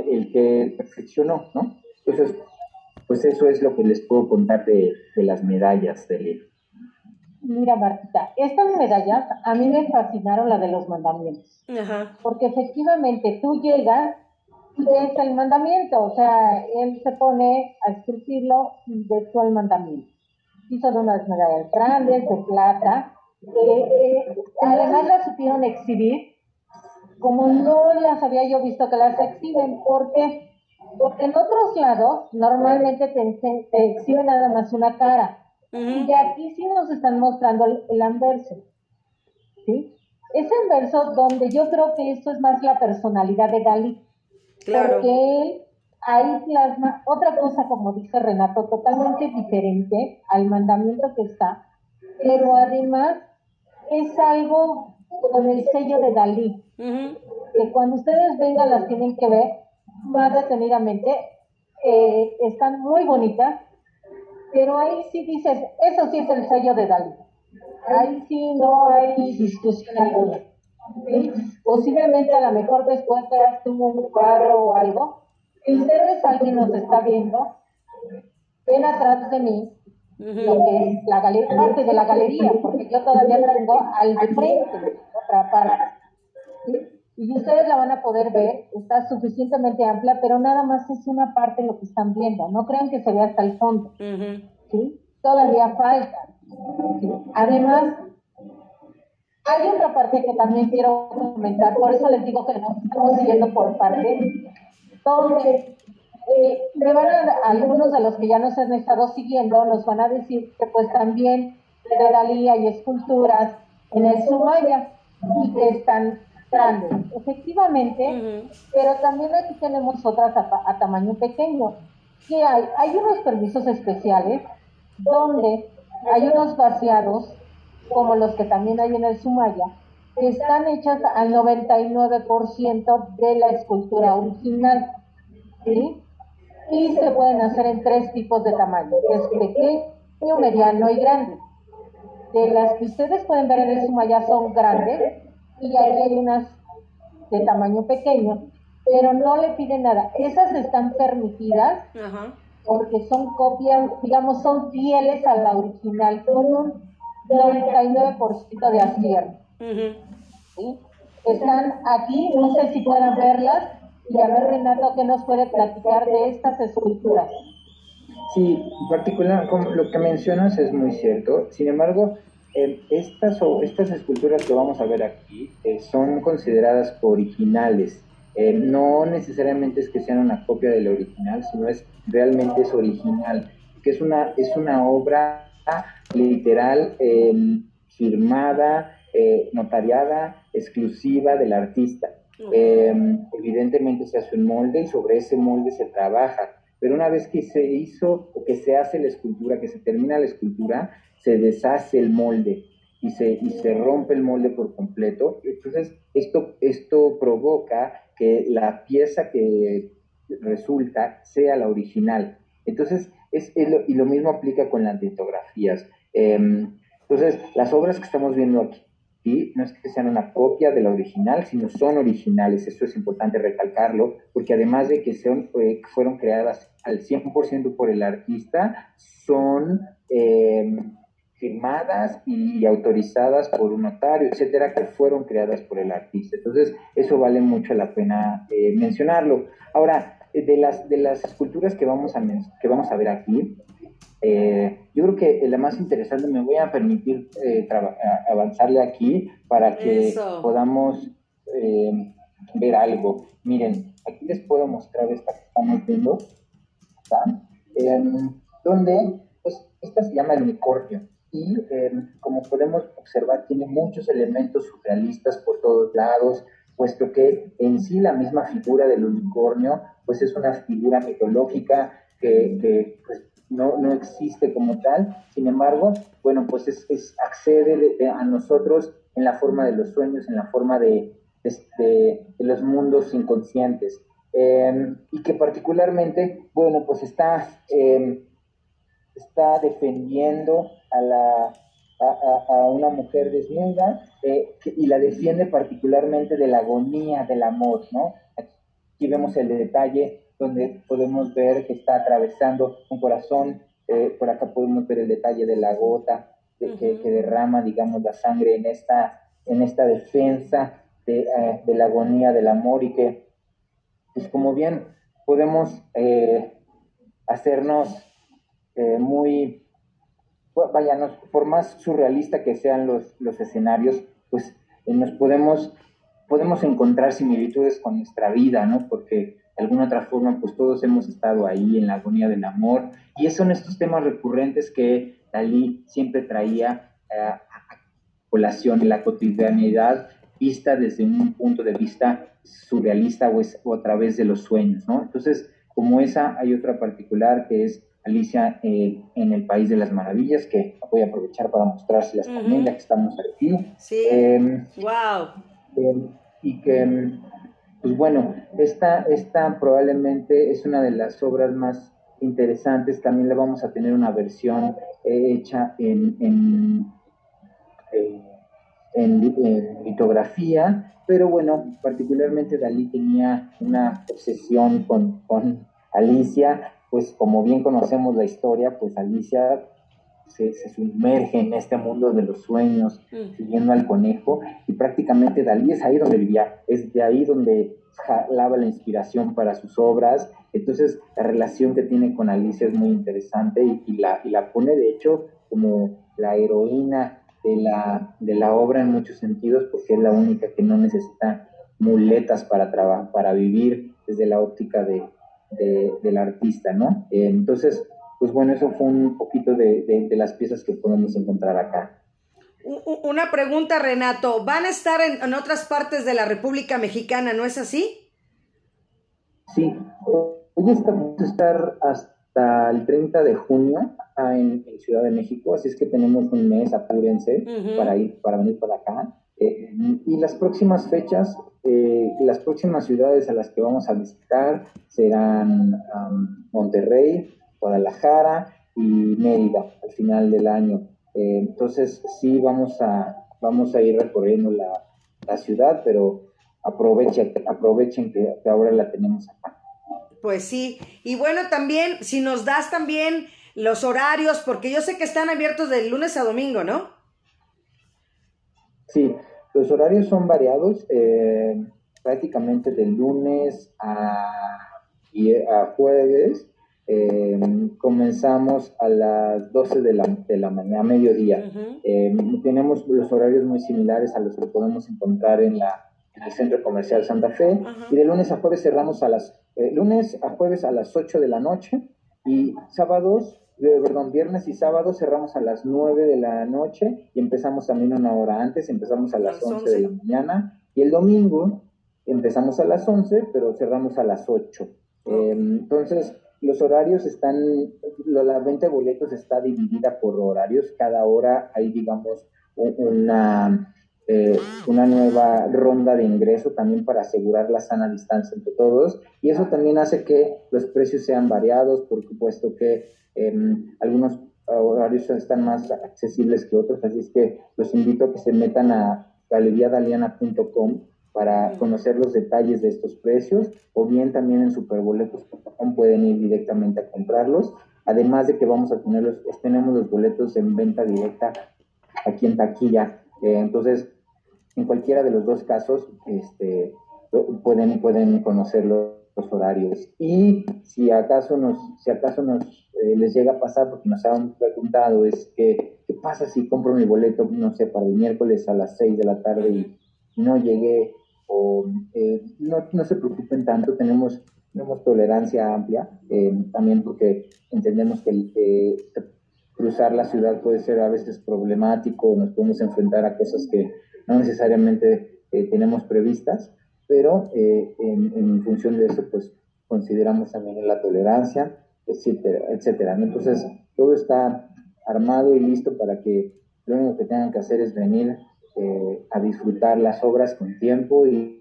el que perfeccionó, ¿no? Entonces, pues eso es lo que les puedo contar de, de las medallas de libro. Mira, Martita, estas medallas a mí me fascinaron la de los mandamientos. Porque efectivamente tú llegas es el mandamiento, o sea, él se pone a escribirlo de todo el mandamiento. Hizo de unas medallas grandes, de plata, eh, además las supieron exhibir, como no las había yo visto que las exhiben, porque, porque en otros lados normalmente te, exhiben nada más una cara, y aquí sí nos están mostrando el, el anverso, ¿sí? Ese anverso donde yo creo que esto es más la personalidad de Dalí Claro. Porque él ahí plasma otra cosa, como dice Renato, totalmente diferente al mandamiento que está, pero además es algo con el sello de Dalí, que cuando ustedes vengan las tienen que ver más detenidamente, eh, están muy bonitas, pero ahí sí dices, eso sí es el sello de Dalí, ahí sí no hay discusión alguna. Posiblemente a lo mejor después veas tú un cuadro o algo, si ustedes alguien nos está viendo, ven atrás de mí lo que es la galería, parte de la galería, porque yo todavía tengo al frente, otra parte. Y ustedes la van a poder ver, está suficientemente amplia, pero nada más es una parte de lo que están viendo. No crean que se vea hasta el fondo. ¿sí? Todavía falta. Además, hay otra parte que también quiero comentar, por eso les digo que nos estamos siguiendo por parte, donde eh, me van a, algunos de los que ya nos han estado siguiendo nos van a decir que pues también de Dalí hay esculturas en el Sumaya y que están grandes, efectivamente, pero también aquí tenemos otras a, tamaño pequeño. que hay? Hay unos permisos especiales donde hay unos vaciados, como los que también hay en el Sumaya, que están hechas al 99% de la escultura original. ¿sí? y se pueden hacer en tres tipos de tamaño, que es pequeño, mediano y grande. De las que ustedes pueden ver en el Sumaya son grandes y ahí hay unas de tamaño pequeño, pero no le piden nada. Esas están permitidas porque son copias, digamos, son fieles a la original, con un 99% de acierto. Están aquí, no sé si puedan verlas, y a ver, Renato, ¿qué nos puede platicar de estas esculturas? Sí, en particular, como lo que mencionas es muy cierto. Sin embargo, eh, estas, o, estas esculturas que vamos a ver aquí eh, son consideradas originales. Eh, no necesariamente es que sean una copia del original, sino es realmente es original, que es una, es una obra literal firmada, notariada, exclusiva del artista. Em, evidentemente se hace un molde y sobre ese molde se trabaja, pero una vez que se hizo o que se hace la escultura, que se termina la escultura, se deshace el molde y se, y se rompe el molde por completo. Entonces, esto, esto provoca que la pieza que resulta sea la original. Entonces, es, y lo mismo aplica con las litografías. Em, entonces, las obras que estamos viendo aquí ¿sí? No es que sean una copia de la original, sino son originales. Eso es importante recalcarlo, porque además de que fueron creadas al 100% por el artista, son eh, firmadas y autorizadas por un notario, etcétera, que fueron creadas por el artista. Entonces, eso vale mucho la pena eh, mencionarlo. Ahora, de las, de las esculturas que vamos a, que vamos a ver aquí, eh, yo creo que la más interesante, me voy a permitir eh, avanzarle aquí para que podamos eh, ver algo. Miren, aquí les puedo mostrar esta que estamos viendo, donde pues, esta se llama el unicornio. Y como podemos observar tiene muchos elementos surrealistas por todos lados, puesto que en sí la misma figura del unicornio pues es una figura mitológica que, que pues, no, no existe como tal, sin embargo, bueno, pues es, accede a nosotros en la forma de los sueños, en la forma de, de los mundos inconscientes. Em, y que particularmente, bueno, pues está, em, está defendiendo a, la, a, una mujer desnuda eh, y la defiende particularmente de la agonía del amor, ¿no? Aquí vemos el detalle donde podemos ver que está atravesando un corazón. Eh, por acá podemos ver el detalle de la gota que, derrama, digamos, la sangre en esta, en esta defensa de, eh, la agonía del amor y que, pues como bien podemos eh, hacernos muy, vaya, por más surrealista que sean los, los escenarios, pues nos podemos, podemos encontrar similitudes con nuestra vida, ¿no? Porque de alguna otra forma, pues todos hemos estado ahí en la agonía del amor. Y son estos temas recurrentes que Dalí siempre traía eh, a colación en la cotidianidad vista desde un punto de vista surrealista o, es, o a través de los sueños, ¿no? Entonces, como esa, hay otra particular que es Alicia eh, en el País de las Maravillas, que voy a aprovechar para mostrárselas también, ya que estamos aquí. Sí. wow. Em, em, y que, pues bueno, esta, esta probablemente es una de las obras más interesantes. También le vamos a tener una versión eh, hecha en, en, eh, en, litografía, pero bueno, particularmente Dalí tenía una obsesión con, con Alicia pues como bien conocemos la historia, pues Alicia se, sumerge en este mundo de los sueños, mm. siguiendo al conejo, y prácticamente Dalí es ahí donde vivía, es de ahí donde jalaba la inspiración para sus obras, entonces la relación que tiene con Alicia es muy interesante y, la, y la pone de hecho como la heroína de la, de la obra en muchos sentidos, porque es la única que no necesita muletas para, para vivir desde la óptica de, del artista, ¿no? Entonces, pues bueno, eso fue un poquito de, las piezas que podemos encontrar acá. Una pregunta, Renato. ¿Van a estar en, otras partes de la República Mexicana, no es así? Sí, hoy estamos a estar hasta el 30 de junio acá en, Ciudad de México, así es que tenemos un mes, apúrense, para ir, para venir para acá. Eh, y las próximas fechas, eh, las próximas ciudades a las que vamos a visitar serán Monterrey, Guadalajara y Mérida al final del año. Eh, entonces sí vamos a, vamos a ir recorriendo la, ciudad, pero aprovechen, aprovechen que, que ahora la tenemos acá. Pues sí, y bueno, también si nos das también los horarios, porque yo sé que están abiertos de lunes a domingo, ¿no? Sí, los horarios son variados, eh, prácticamente de lunes a, a jueves. Eh, comenzamos a las 12 de la, de la mañana, mediodía. Eh, tenemos los horarios muy similares a los que podemos encontrar en, la, en el Centro Comercial Santa Fe. Y de lunes a jueves cerramos a las, lunes a jueves a las 8 de la noche y sábados perdón, viernes y sábado cerramos a las 9 de la noche y empezamos también una hora antes, empezamos a las, 11, de la mañana y el domingo empezamos a las 11, pero cerramos a las 8. Eh, entonces, los horarios están, la venta de boletos está dividida por horarios, cada hora hay, digamos, una, eh, una nueva ronda de ingreso también para asegurar la sana distancia entre todos. Y eso también hace que los precios sean variados, por supuesto que algunos horarios están más accesibles que otros, así es que los invito a que se metan a galeriadaliana.com para conocer los detalles de estos precios o bien también en superboletos.com pueden ir directamente a comprarlos. Además de que vamos a tener los, tenemos los boletos en venta directa aquí en taquilla. Eh, entonces, en cualquiera de los dos casos, este, pueden, pueden conocerlo los horarios. Y si acaso nos, si acaso nos eh, les llega a pasar, porque nos han preguntado, es que, ¿qué pasa si compro mi boleto, no sé, para el miércoles a las 6 de la tarde y no llegué? O eh, no, no se preocupen tanto, tenemos, tenemos tolerancia amplia, eh, también porque entendemos que cruzar la ciudad puede ser a veces problemático, nos podemos enfrentar a cosas que no necesariamente tenemos previstas pero eh, en, función de eso, pues consideramos también la tolerancia, etcétera, etcétera. Entonces, todo está armado y listo para que lo único que tengan que hacer es venir eh, a disfrutar las obras con tiempo y,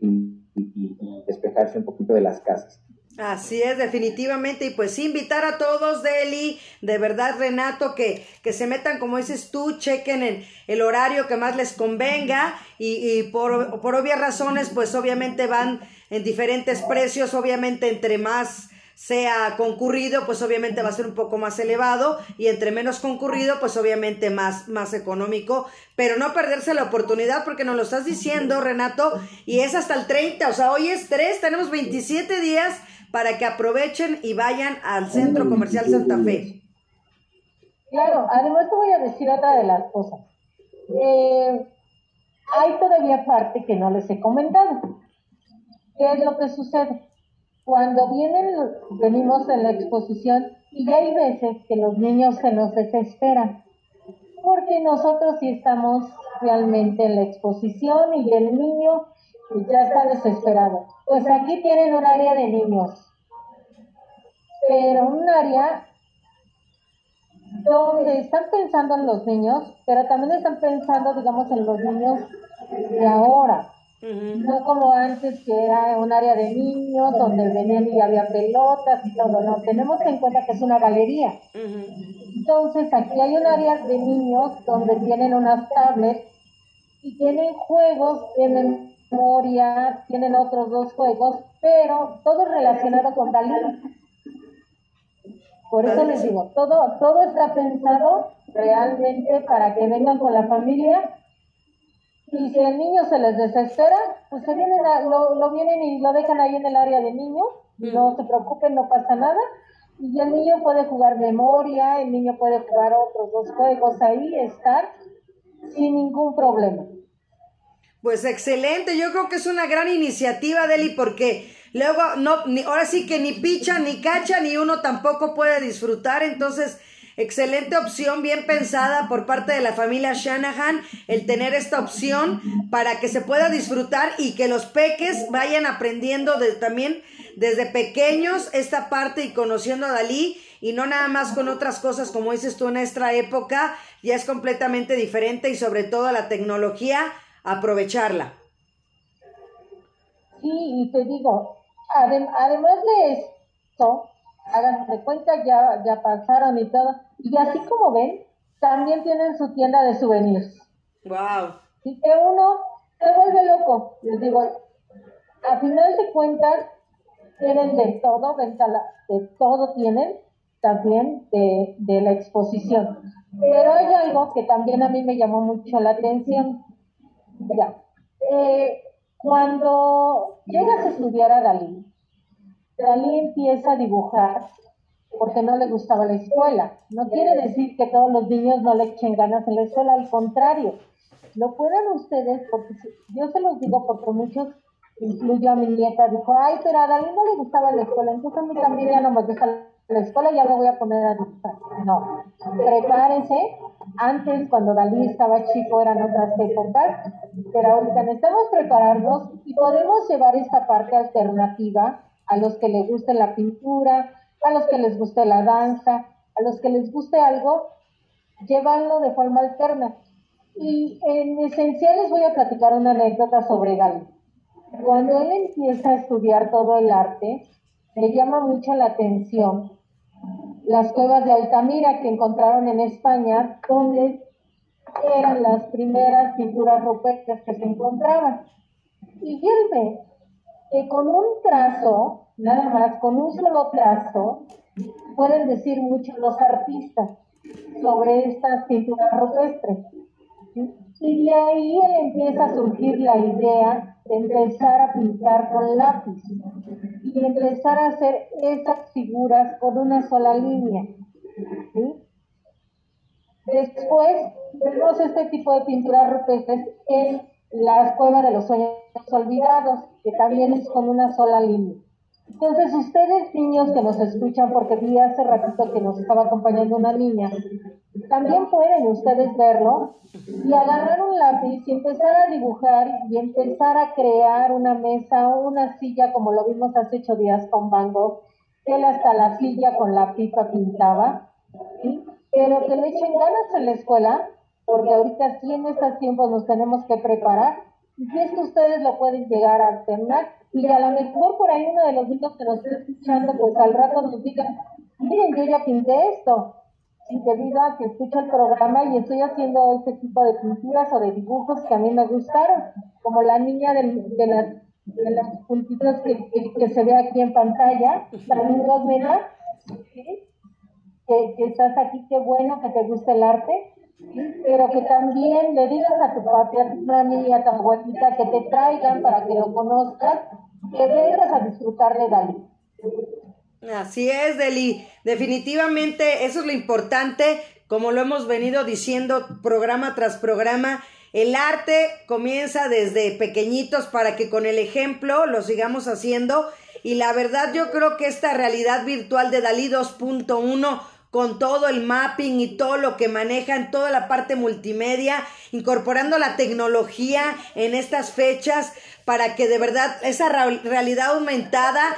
despejarse un poquito de las casas. Así es, definitivamente. Y pues invitar a todos, Deli, de verdad, Renato, que, que se metan, como dices tú, chequen en el horario que más les convenga. Y, por, por obvias razones, pues obviamente van en diferentes precios. Obviamente, entre más sea concurrido, pues obviamente va a ser un poco más elevado y entre menos concurrido, pues obviamente más, más económico, pero no perderse la oportunidad porque nos lo estás diciendo, Renato, y es hasta el 30, o sea, hoy es 3, tenemos 27 días para que aprovechen y vayan al Centro Comercial Santa Fe. Claro, además te voy a decir otra de las cosas. Eh, hay todavía parte que no les he comentado. ¿Qué es lo que sucede? Cuando vienen, venimos en la exposición y hay veces que los niños se nos desesperan, porque nosotros sí estamos realmente en la exposición y el niño ya está desesperado. Pues aquí tienen un área de niños, pero un área donde están pensando en los niños, pero también están pensando, digamos, en los niños de ahora. No como antes que era un área de niños donde venían y había pelotas y todo, no, tenemos en cuenta que es una galería. Entonces aquí hay un área de niños donde tienen unas tablets y tienen juegos de memoria, tienen otros dos juegos, pero todo relacionado con Dalí. Por eso les digo, todo, todo está pensado realmente para que vengan con la familia y si el niño se les desespera, pues se vienen lo, lo, vienen y lo dejan ahí en el área de niños, no se preocupen, no pasa nada. Y el niño puede jugar memoria, el niño puede jugar otros dos juegos ahí, estar sin ningún problema. Pues excelente, yo creo que es una gran iniciativa, Deli, porque luego no, ni, ahora sí que ni picha, ni cacha, ni uno tampoco puede disfrutar, entonces excelente opción, bien pensada por parte de la familia Shanahan, el tener esta opción para que se pueda disfrutar y que los peques vayan aprendiendo también desde pequeños esta parte y conociendo a Dalí y no nada más con otras cosas como dices tú en nuestra época, ya es completamente diferente y sobre todo la tecnología aprovecharla. Sí, y te digo, además de esto, hagan de cuenta, ya, ya pasaron y todo, y así como ven, también tienen su tienda de souvenirs. Wow. Y que uno se vuelve loco, les digo, a final de cuentas, tienen de todo, de todo tienen, también de, de la exposición. Pero hay algo que también a mí me llamó mucho la atención. Mira, eh, cuando llegas a estudiar a Dalí, Dalí empieza a dibujar porque no le gustaba la escuela. No quiere decir que todos los niños no le echen ganas en la escuela, al contrario. Lo pueden ustedes, porque yo se los digo porque muchos, incluyo a mi nieta, dijo, ay, pero a Dalí no le gustaba la escuela, entonces a mí también ya no me gusta la escuela, ya me voy a poner a dibujar. No, prepárense, antes, cuando Dalí estaba chico, eran otras épocas, pero ahorita necesitamos prepararnos y podemos llevar esta parte alternativa a los que les guste la pintura, a los que les guste la danza, a los que les guste algo, llevarlo de forma alterna. Y en esencial les voy a platicar una anécdota sobre Dalí. Cuando él empieza a estudiar todo el arte, le llama mucho la atención las cuevas de Altamira que encontraron en España, donde eran las primeras pinturas rupestres que se encontraban. Y él ve que con un trazo, nada más, con un solo trazo, pueden decir mucho los artistas sobre estas pinturas rupestres. Y de ahí empieza a surgir la idea de empezar a pintar con lápiz y empezar a hacer esas figuras con una sola línea. Después vemos este tipo de pinturas rupestres en la cueva de los sueños olvidados, que también es con una sola línea. Entonces, ustedes niños que nos escuchan, porque vi hace ratito que nos estaba acompañando una niña, también pueden ustedes verlo y agarrar un lápiz y empezar a dibujar y empezar a crear una mesa o una silla, como lo vimos hace ocho días con Van Gogh. Él hasta la silla con la pipa pintaba, pero que le echen ganas en la escuela, porque ahorita sí en estos tiempos nos tenemos que preparar y esto ustedes lo pueden llegar a alternar y a lo mejor por ahí uno de los niños que nos está escuchando, pues al rato nos diga, miren, yo ya pinté esto. Y debido a que escucho el programa y estoy haciendo este tipo de pinturas o de dibujos que a mí me gustaron, como la niña de, las de las puntitos que, que, se ve aquí en pantalla, también ¿sí? que, que estás aquí, qué bueno que te gusta el arte pero que también le digas a tu papi, a tu mami a que te traigan para que lo conozcas, que vengas a disfrutar de Dalí. Así es, Deli. Definitivamente eso es lo importante, como lo hemos venido diciendo programa tras programa. El arte comienza desde pequeñitos para que con el ejemplo lo sigamos haciendo. Y la verdad yo creo que esta realidad virtual de Dalí 2.1 con todo el mapping y todo lo que manejan, toda la parte multimedia, incorporando la tecnología en estas fechas para que de verdad esa realidad aumentada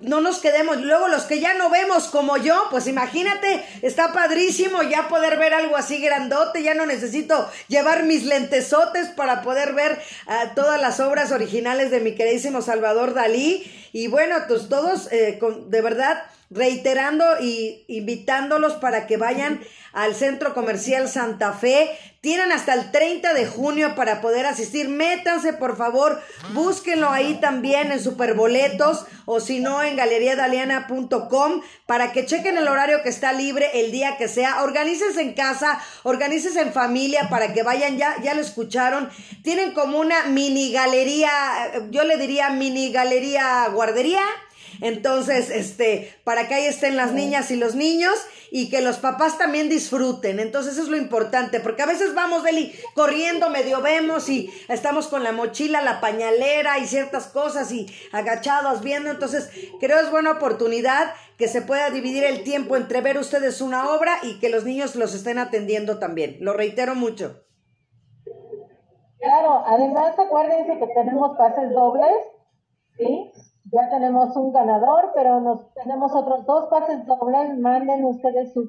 no nos quedemos. Luego los que ya no vemos como yo, pues imagínate, está padrísimo ya poder ver algo así grandote, ya no necesito llevar mis lentesotes para poder ver ah, todas las obras originales de mi queridísimo Salvador Dalí. Y bueno, pues todos, eh, con, de verdad, reiterando y invitándolos para que vayan al Centro Comercial Santa Fe. Tienen hasta el 30 de junio para poder asistir. Métanse, por favor, búsquenlo ahí también en Superboletos o si no en galeriadaliana.com para que chequen el horario que está libre el día que sea. Organícense en casa, organícense en familia para que vayan, ya, ya lo escucharon. Tienen como una mini galería, yo le diría mini galería guardería entonces, este, para que ahí estén las niñas y los niños y que los papás también disfruten. Entonces, eso es lo importante, porque a veces vamos, Deli, corriendo, medio vemos y estamos con la mochila, la pañalera y ciertas cosas y agachados viendo. Entonces, creo es buena oportunidad que se pueda dividir el tiempo entre ver ustedes una obra y que los niños los estén atendiendo también. Lo reitero mucho. Claro, además acuérdense que tenemos pases dobles, ¿sí? Ya tenemos un ganador, pero nos tenemos otros dos pases dobles. Manden ustedes su,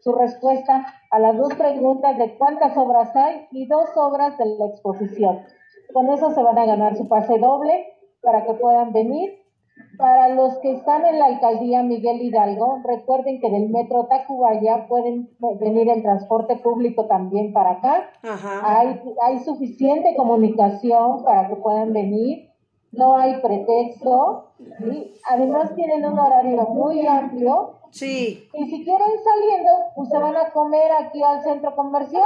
su respuesta a las dos preguntas de cuántas obras hay y dos obras de la exposición. Con eso se van a ganar su pase doble para que puedan venir. Para los que están en la alcaldía Miguel Hidalgo, recuerden que del metro Tacubaya pueden venir en transporte público también para acá. Hay, hay suficiente comunicación para que puedan venir no hay pretexto, además tienen un horario muy amplio. Sí. Y si quieren saliendo, pues se van a comer aquí al centro comercial.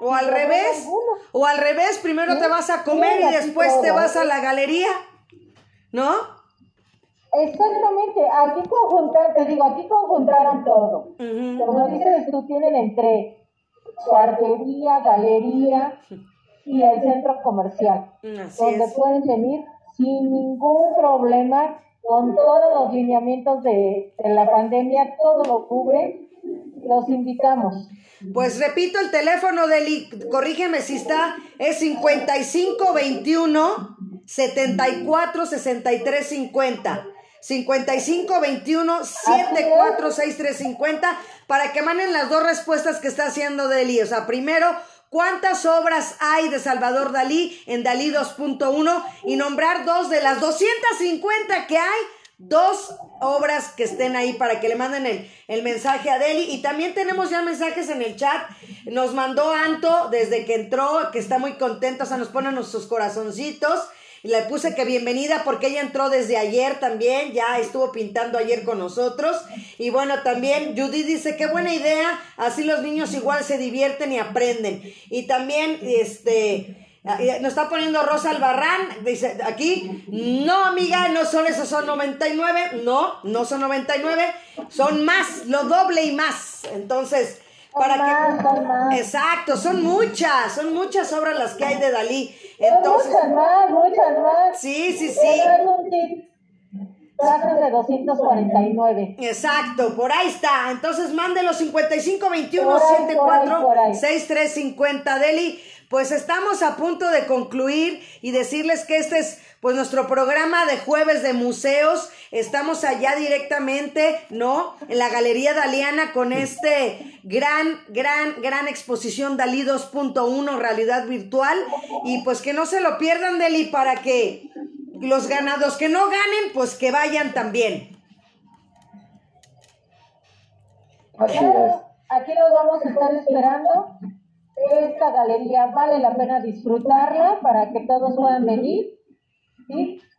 O al revés. O al revés, primero te vas a comer y después te vas a la galería. ¿No? Exactamente, aquí conjuntar, te digo, aquí conjuntaron todo. Como dices tú, tienen entre guardería, galería, y el centro comercial, donde pueden venir sin ningún problema, con todos los lineamientos de, la pandemia, todo lo cubre. Los invitamos. Pues repito, el teléfono del, corrígeme si está, es 5521 74 63 50. 55 21 74 63 50 para que manden las dos respuestas que está haciendo Deli. O sea, primero, cuántas obras hay de Salvador Dalí en Dalí 2.1 y nombrar dos de las 250 que hay, dos obras que estén ahí para que le manden el, el mensaje a Deli. Y también tenemos ya mensajes en el chat. Nos mandó Anto desde que entró, que está muy contento, o sea, nos ponen nuestros corazoncitos. Y le puse que bienvenida porque ella entró desde ayer también, ya estuvo pintando ayer con nosotros. Y bueno, también Judy dice, qué buena idea, así los niños igual se divierten y aprenden. Y también, este, nos está poniendo Rosa Albarrán, dice aquí, no amiga, no son esos, son 99, no, no son 99, son más, lo doble y más. Entonces, para que exacto son muchas son muchas obras las que hay de Dalí entonces muchas más muchas más sí sí sí de 249. Exacto, por ahí está. Entonces mándenlo 5521 74 6350 Deli. Pues estamos a punto de concluir y decirles que este es pues nuestro programa de jueves de museos. Estamos allá directamente, ¿no? En la Galería Daliana con este gran, gran, gran exposición Dalí 2.1, realidad virtual. Y pues que no se lo pierdan, Deli, para que los ganados que no ganen, pues que vayan también. Aquí los vamos a estar esperando. Esta galería vale la pena disfrutarla para que todos puedan venir.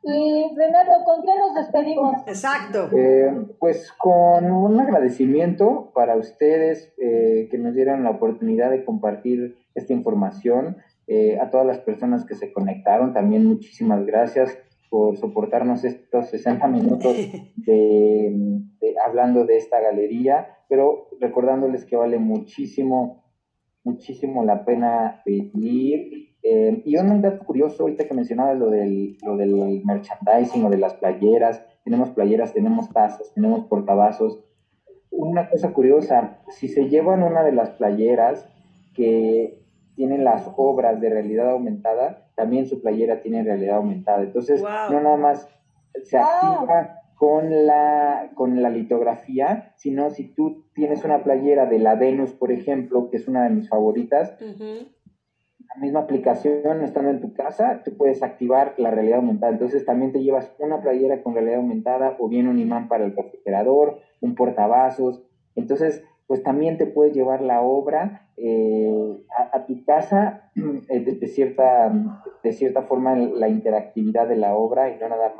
Y Renato, ¿con qué nos despedimos? Exacto. Eh, pues con un agradecimiento para ustedes eh, que nos dieron la oportunidad de compartir esta información. Eh, a todas las personas que se conectaron, también muchísimas gracias por soportarnos estos 60 minutos de, hablando de esta galería, pero recordándoles que vale muchísimo, muchísimo la pena venir eh, y un dato curioso, ahorita que mencionabas lo del, lo del merchandising o de las playeras, tenemos playeras, tenemos tazas, tenemos portavasos. Una cosa curiosa, si se llevan una de las playeras que tienen las obras de realidad aumentada, también su playera tiene realidad aumentada. Entonces, no nada más se activa con la, con la litografía, sino si tú tienes una playera de la Venus, por ejemplo, que es una de mis favoritas, la misma aplicación, estando en tu casa, tú puedes activar la realidad aumentada. Entonces también te llevas una playera con realidad aumentada o bien un imán para el refrigerador, un portavasos. Entonces, pues también te puedes llevar la obra eh, a, tu casa eh, de, cierta, de cierta forma la interactividad de la obra y no nada más